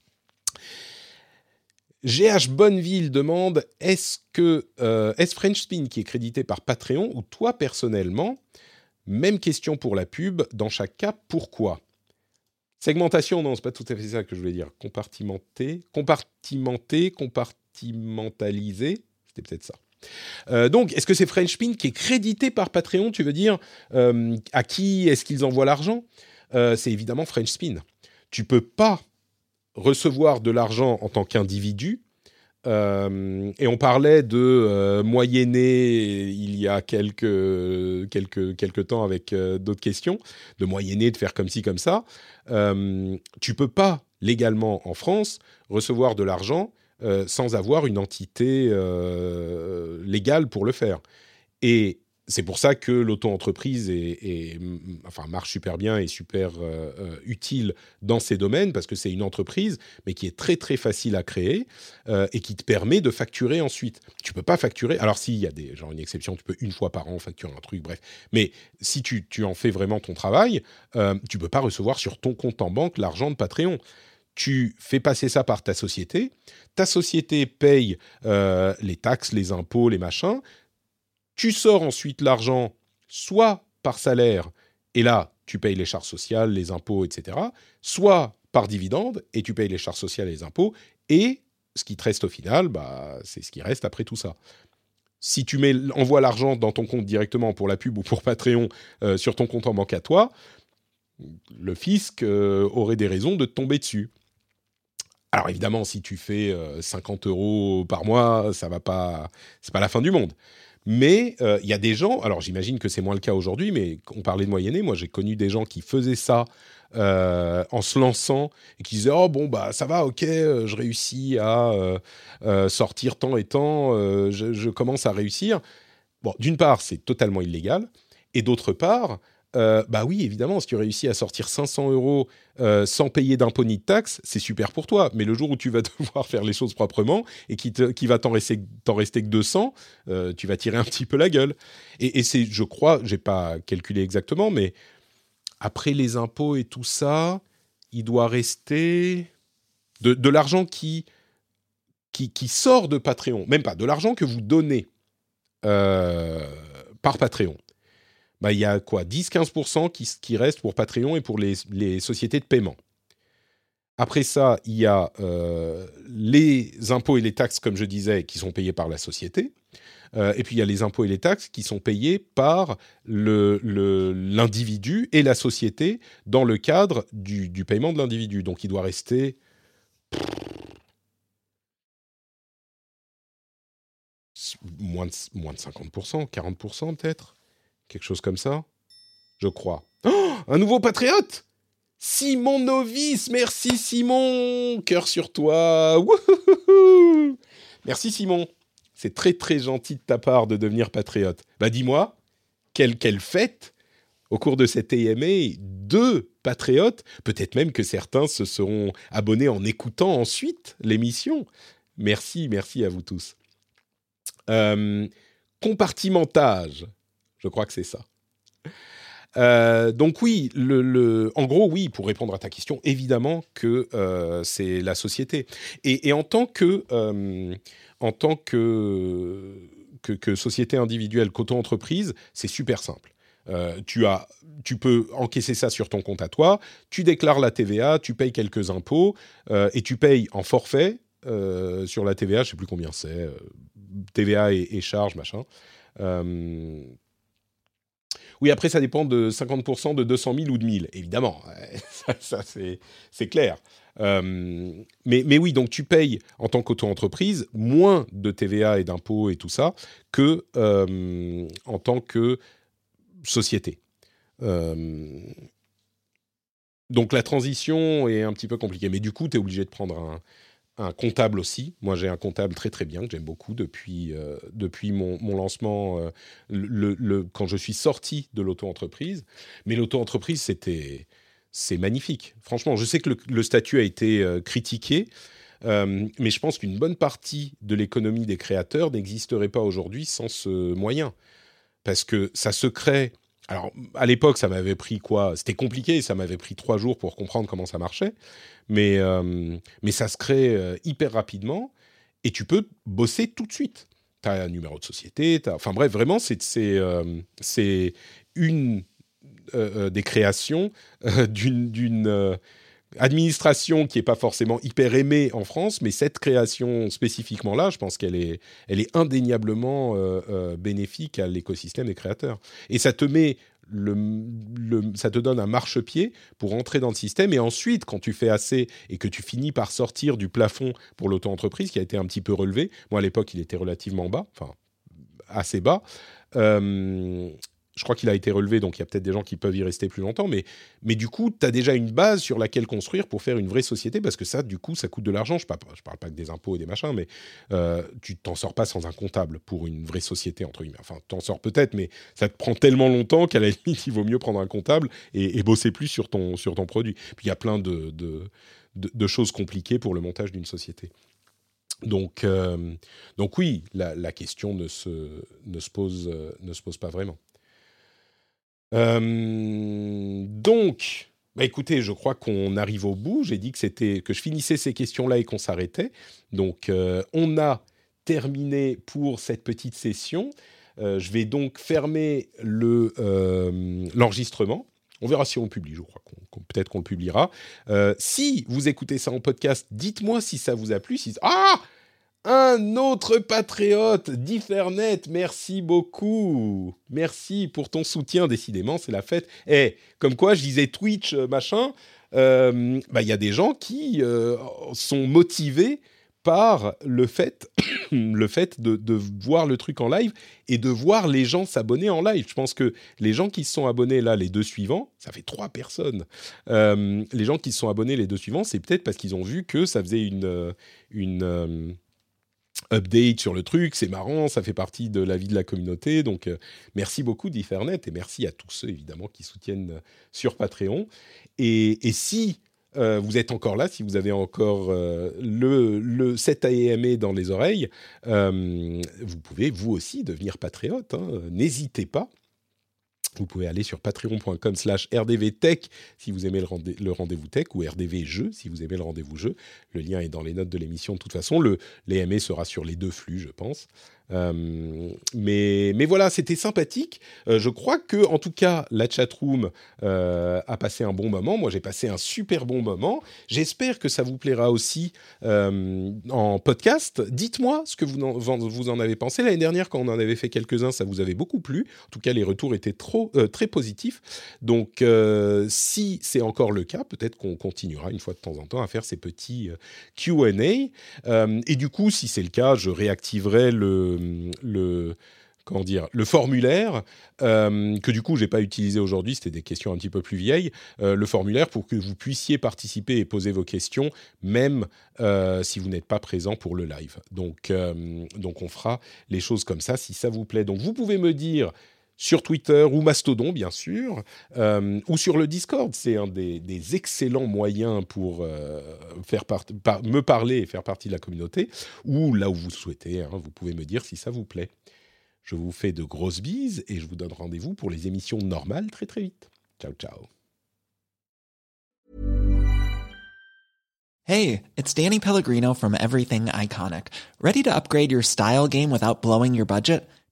GH Bonneville demande est-ce que euh, est French Spin qui est crédité par Patreon ou toi personnellement? Même question pour la pub. Dans chaque cas, pourquoi? Segmentation, non, c'est pas tout à fait ça que je voulais dire. Compartimenter, compartimenter, compartimentaliser, c'était peut-être ça. Euh, donc, est-ce que c'est French Spin qui est crédité par Patreon? Tu veux dire euh, à qui est-ce qu'ils envoient l'argent? C'est évidemment French Spin. Tu peux pas recevoir de l'argent en tant qu'individu. et on parlait de moyenner il y a quelques, quelques, quelques temps avec d'autres questions, de moyenner, de faire comme ci, comme ça. tu peux pas légalement en France recevoir de l'argent euh, sans avoir une entité euh, légale pour le faire. Et c'est pour ça que l'auto-entreprise enfin, marche super bien et super euh, utile dans ces domaines, parce que c'est une entreprise, mais qui est très très facile à créer et qui te permet de facturer ensuite. Tu peux pas facturer, alors s'il y a des, genre une exception, tu peux une fois par an facturer un truc, bref. Mais si tu, tu en fais vraiment ton travail, tu peux pas recevoir sur ton compte en banque l'argent de Patreon tu fais passer ça par ta société, ta société paye euh, les taxes, les impôts, les machins, tu sors ensuite l'argent soit par salaire, et là, tu payes les charges sociales, les impôts, etc., soit par dividende, et tu payes les charges sociales et les impôts, et ce qui te reste au final, bah, c'est ce qui reste après tout ça. Si tu mets, envoies l'argent dans ton compte directement pour la pub ou pour Patreon euh, sur ton compte en banque à toi, le fisc euh, aurait des raisons de te tomber dessus. Alors évidemment, si tu fais 50 euh, euros par mois, ça va pas, c'est pas la fin du monde. Mais euh, il y a des gens, alors j'imagine que c'est moins le cas aujourd'hui, mais on parlait de moyenner, moi j'ai connu des gens qui faisaient ça euh, en se lançant et qui disaient oh bon bah ça va ok je réussis à sortir tant et tant je, commence à réussir. Bon d'une part c'est totalement illégal et d'autre part euh, bah oui, évidemment, si tu réussis à sortir 500 euros euh, sans payer d'impôts ni de taxes, c'est super pour toi. Mais le jour où tu vas [laughs] devoir faire les choses proprement et qui, qui va t'en rester, rester, que 200, euh, tu vas tirer un petit peu la gueule. Et, c'est, je crois, j'ai pas calculé exactement, mais après les impôts et tout ça, il doit rester de, l'argent qui, qui, qui, sort de Patreon, même pas, de l'argent que vous donnez par Patreon bah, il y a quoi 10-15% qui, qui pour Patreon et pour les, les, sociétés de paiement. Après ça, il y a euh, les impôts et les taxes, comme je disais, qui sont payés par la société. Euh, et puis il y a les impôts et les taxes qui sont payés par l'individu le, et la société dans le cadre du, du paiement de l'individu. Donc il doit rester... Moins de, moins de 50%, 40% peut-être quelque chose comme ça, je crois. Oh, un nouveau patriote Simon Novice, merci Simon, cœur sur toi. Merci Simon, c'est très très gentil de ta part de devenir patriote. Bah dis-moi, quelle, quelle fête au cours de cette AMA, deux patriotes, peut-être même que certains se seront abonnés en écoutant ensuite l'émission. Merci, merci à vous tous. Euh, compartimentage, je crois que c'est ça. Euh, donc oui, en gros, oui, pour répondre à ta question, évidemment que euh, c'est la société. Et, en tant que, en tant que, société individuelle, qu'auto-entreprise, c'est super simple. Euh, tu, as, tu peux encaisser ça sur ton compte à toi, tu déclares la TVA, tu payes quelques impôts euh, et tu payes en forfait euh, sur la TVA, je ne sais plus combien c'est, TVA et charges, machin. Oui, après, ça dépend de 50% de 200 000 ou de 1000, évidemment. [laughs] ça, c'est clair. mais, mais, oui, donc tu payes en tant qu'auto-entreprise moins de TVA et d'impôts et tout ça que en tant que société. Euh, donc la transition est un petit peu compliquée, mais du coup, tu es obligé de prendre un, comptable aussi. Moi, j'ai un comptable très très bien que j'aime beaucoup depuis, euh, depuis mon, lancement, euh, le, quand je suis sorti de l'auto-entreprise. Mais l'auto-entreprise, c'était c'est magnifique. Franchement, je sais que le, statut a été critiqué, mais je pense qu'une bonne partie de l'économie des créateurs n'existerait pas aujourd'hui sans ce moyen parce que ça se crée. Alors, à l'époque, ça m'avait pris quoi? C'était compliqué, ça m'avait pris trois jours pour comprendre comment ça marchait, mais, euh, mais ça se crée euh, hyper rapidement et tu peux bosser tout de suite. Tu as un numéro de société, enfin bref, vraiment, c'est euh, une des créations d'une administration qui n'est pas forcément hyper aimée en France, mais cette création spécifiquement là, je pense qu'elle est, elle est indéniablement euh, euh, bénéfique à l'écosystème des créateurs. Et ça te met le, ça te donne un marchepied pour entrer dans le système. Et ensuite, quand tu fais assez et que tu finis par sortir du plafond pour l'auto-entreprise, qui a été un petit peu relevé, moi à l'époque il était relativement bas, enfin assez bas, euh, je crois qu'il a été relevé, donc il y a peut-être des gens qui peuvent y rester plus longtemps, mais, mais du coup, tu as déjà une base sur laquelle construire pour faire une vraie société, parce que ça, du coup, ça coûte de l'argent. Je ne parle, pas que des impôts et des machins, mais euh, tu t'en sors pas sans un comptable pour une vraie société, entre guillemets. Enfin, tu t'en sors peut-être, mais ça te prend tellement longtemps qu'à la limite, il vaut mieux prendre un comptable et, bosser plus sur ton, sur ton produit. Puis il y a plein de, de, choses compliquées pour le montage d'une société. Donc, euh, donc oui, la, question ne se, ne, se pose, ne se pose pas vraiment. Euh, donc, bah écoutez, je crois qu'on arrive au bout. J'ai dit que c'était que je finissais ces questions-là et qu'on s'arrêtait. Donc, euh, on a terminé pour cette petite session. Euh, je vais donc fermer le l'enregistrement. On verra si on publie. Je crois qu'on peut-être qu'on le publiera. si vous écoutez ça en podcast, dites-moi si ça vous a plu. Si ah un autre patriote, Differnet, merci beaucoup. Merci pour ton soutien, décidément, c'est la fête. Eh, comme quoi, je disais Twitch, euh, machin, euh, bah, il y a des gens qui euh, sont motivés par le fait, [coughs] de, voir le truc en live et de voir les gens s'abonner en live. Je pense que les gens qui se sont abonnés là, les deux suivants, ça fait trois personnes. les gens qui se sont abonnés les deux suivants, c'est peut-être parce qu'ils ont vu que ça faisait une update sur le truc, c'est marrant, ça fait partie de la vie de la communauté. Donc, euh, merci beaucoup d'Iffernet et merci à tous ceux évidemment qui soutiennent euh, sur Patreon. Et, si euh, vous êtes encore là, si vous avez encore le, le 7 AME dans les oreilles, vous pouvez vous aussi devenir patriote. Hein. N'hésitez pas. Vous pouvez aller sur patreon.com slash rdvtech si vous aimez le, rendez-vous tech ou rdvjeu si vous aimez le rendez-vous jeu. Le lien est dans les notes de l'émission de toute façon. Le, sera sur les deux flux, je pense. Euh, mais, mais voilà, c'était sympathique. Euh, je crois que, en tout cas, la chatroom euh, a passé un bon moment. Moi, j'ai passé un super bon moment. J'espère que ça vous plaira aussi en podcast. Dites-moi ce que vous en, vous en avez pensé. L'année dernière, quand on en avait fait quelques-uns, ça vous avait beaucoup plu. En tout cas, les retours étaient trop, très positifs. Donc, si c'est encore le cas, peut-être qu'on continuera une fois de temps en temps à faire ces petits QA. et du coup, si c'est le cas, je réactiverai le le comment dire, le formulaire que du coup j'ai pas utilisé aujourd'hui, c'était des questions un petit peu plus vieilles, le formulaire pour que vous puissiez participer et poser vos questions, même si vous n'êtes pas présent pour le live. Donc, donc on fera les choses comme ça si ça vous plaît. Donc vous pouvez me dire sur Twitter ou Mastodon, bien sûr, euh, ou sur le Discord. C'est un des, excellents moyens pour euh, me parler et faire partie de la communauté, ou là où vous souhaitez. Hein, vous pouvez me dire si ça vous plaît. Je vous fais de grosses bises et je vous donne rendez-vous pour les émissions normales très très vite. Ciao, ciao. Hey, it's Danny Pellegrino from Everything Iconic. Ready to upgrade your style game without blowing your budget?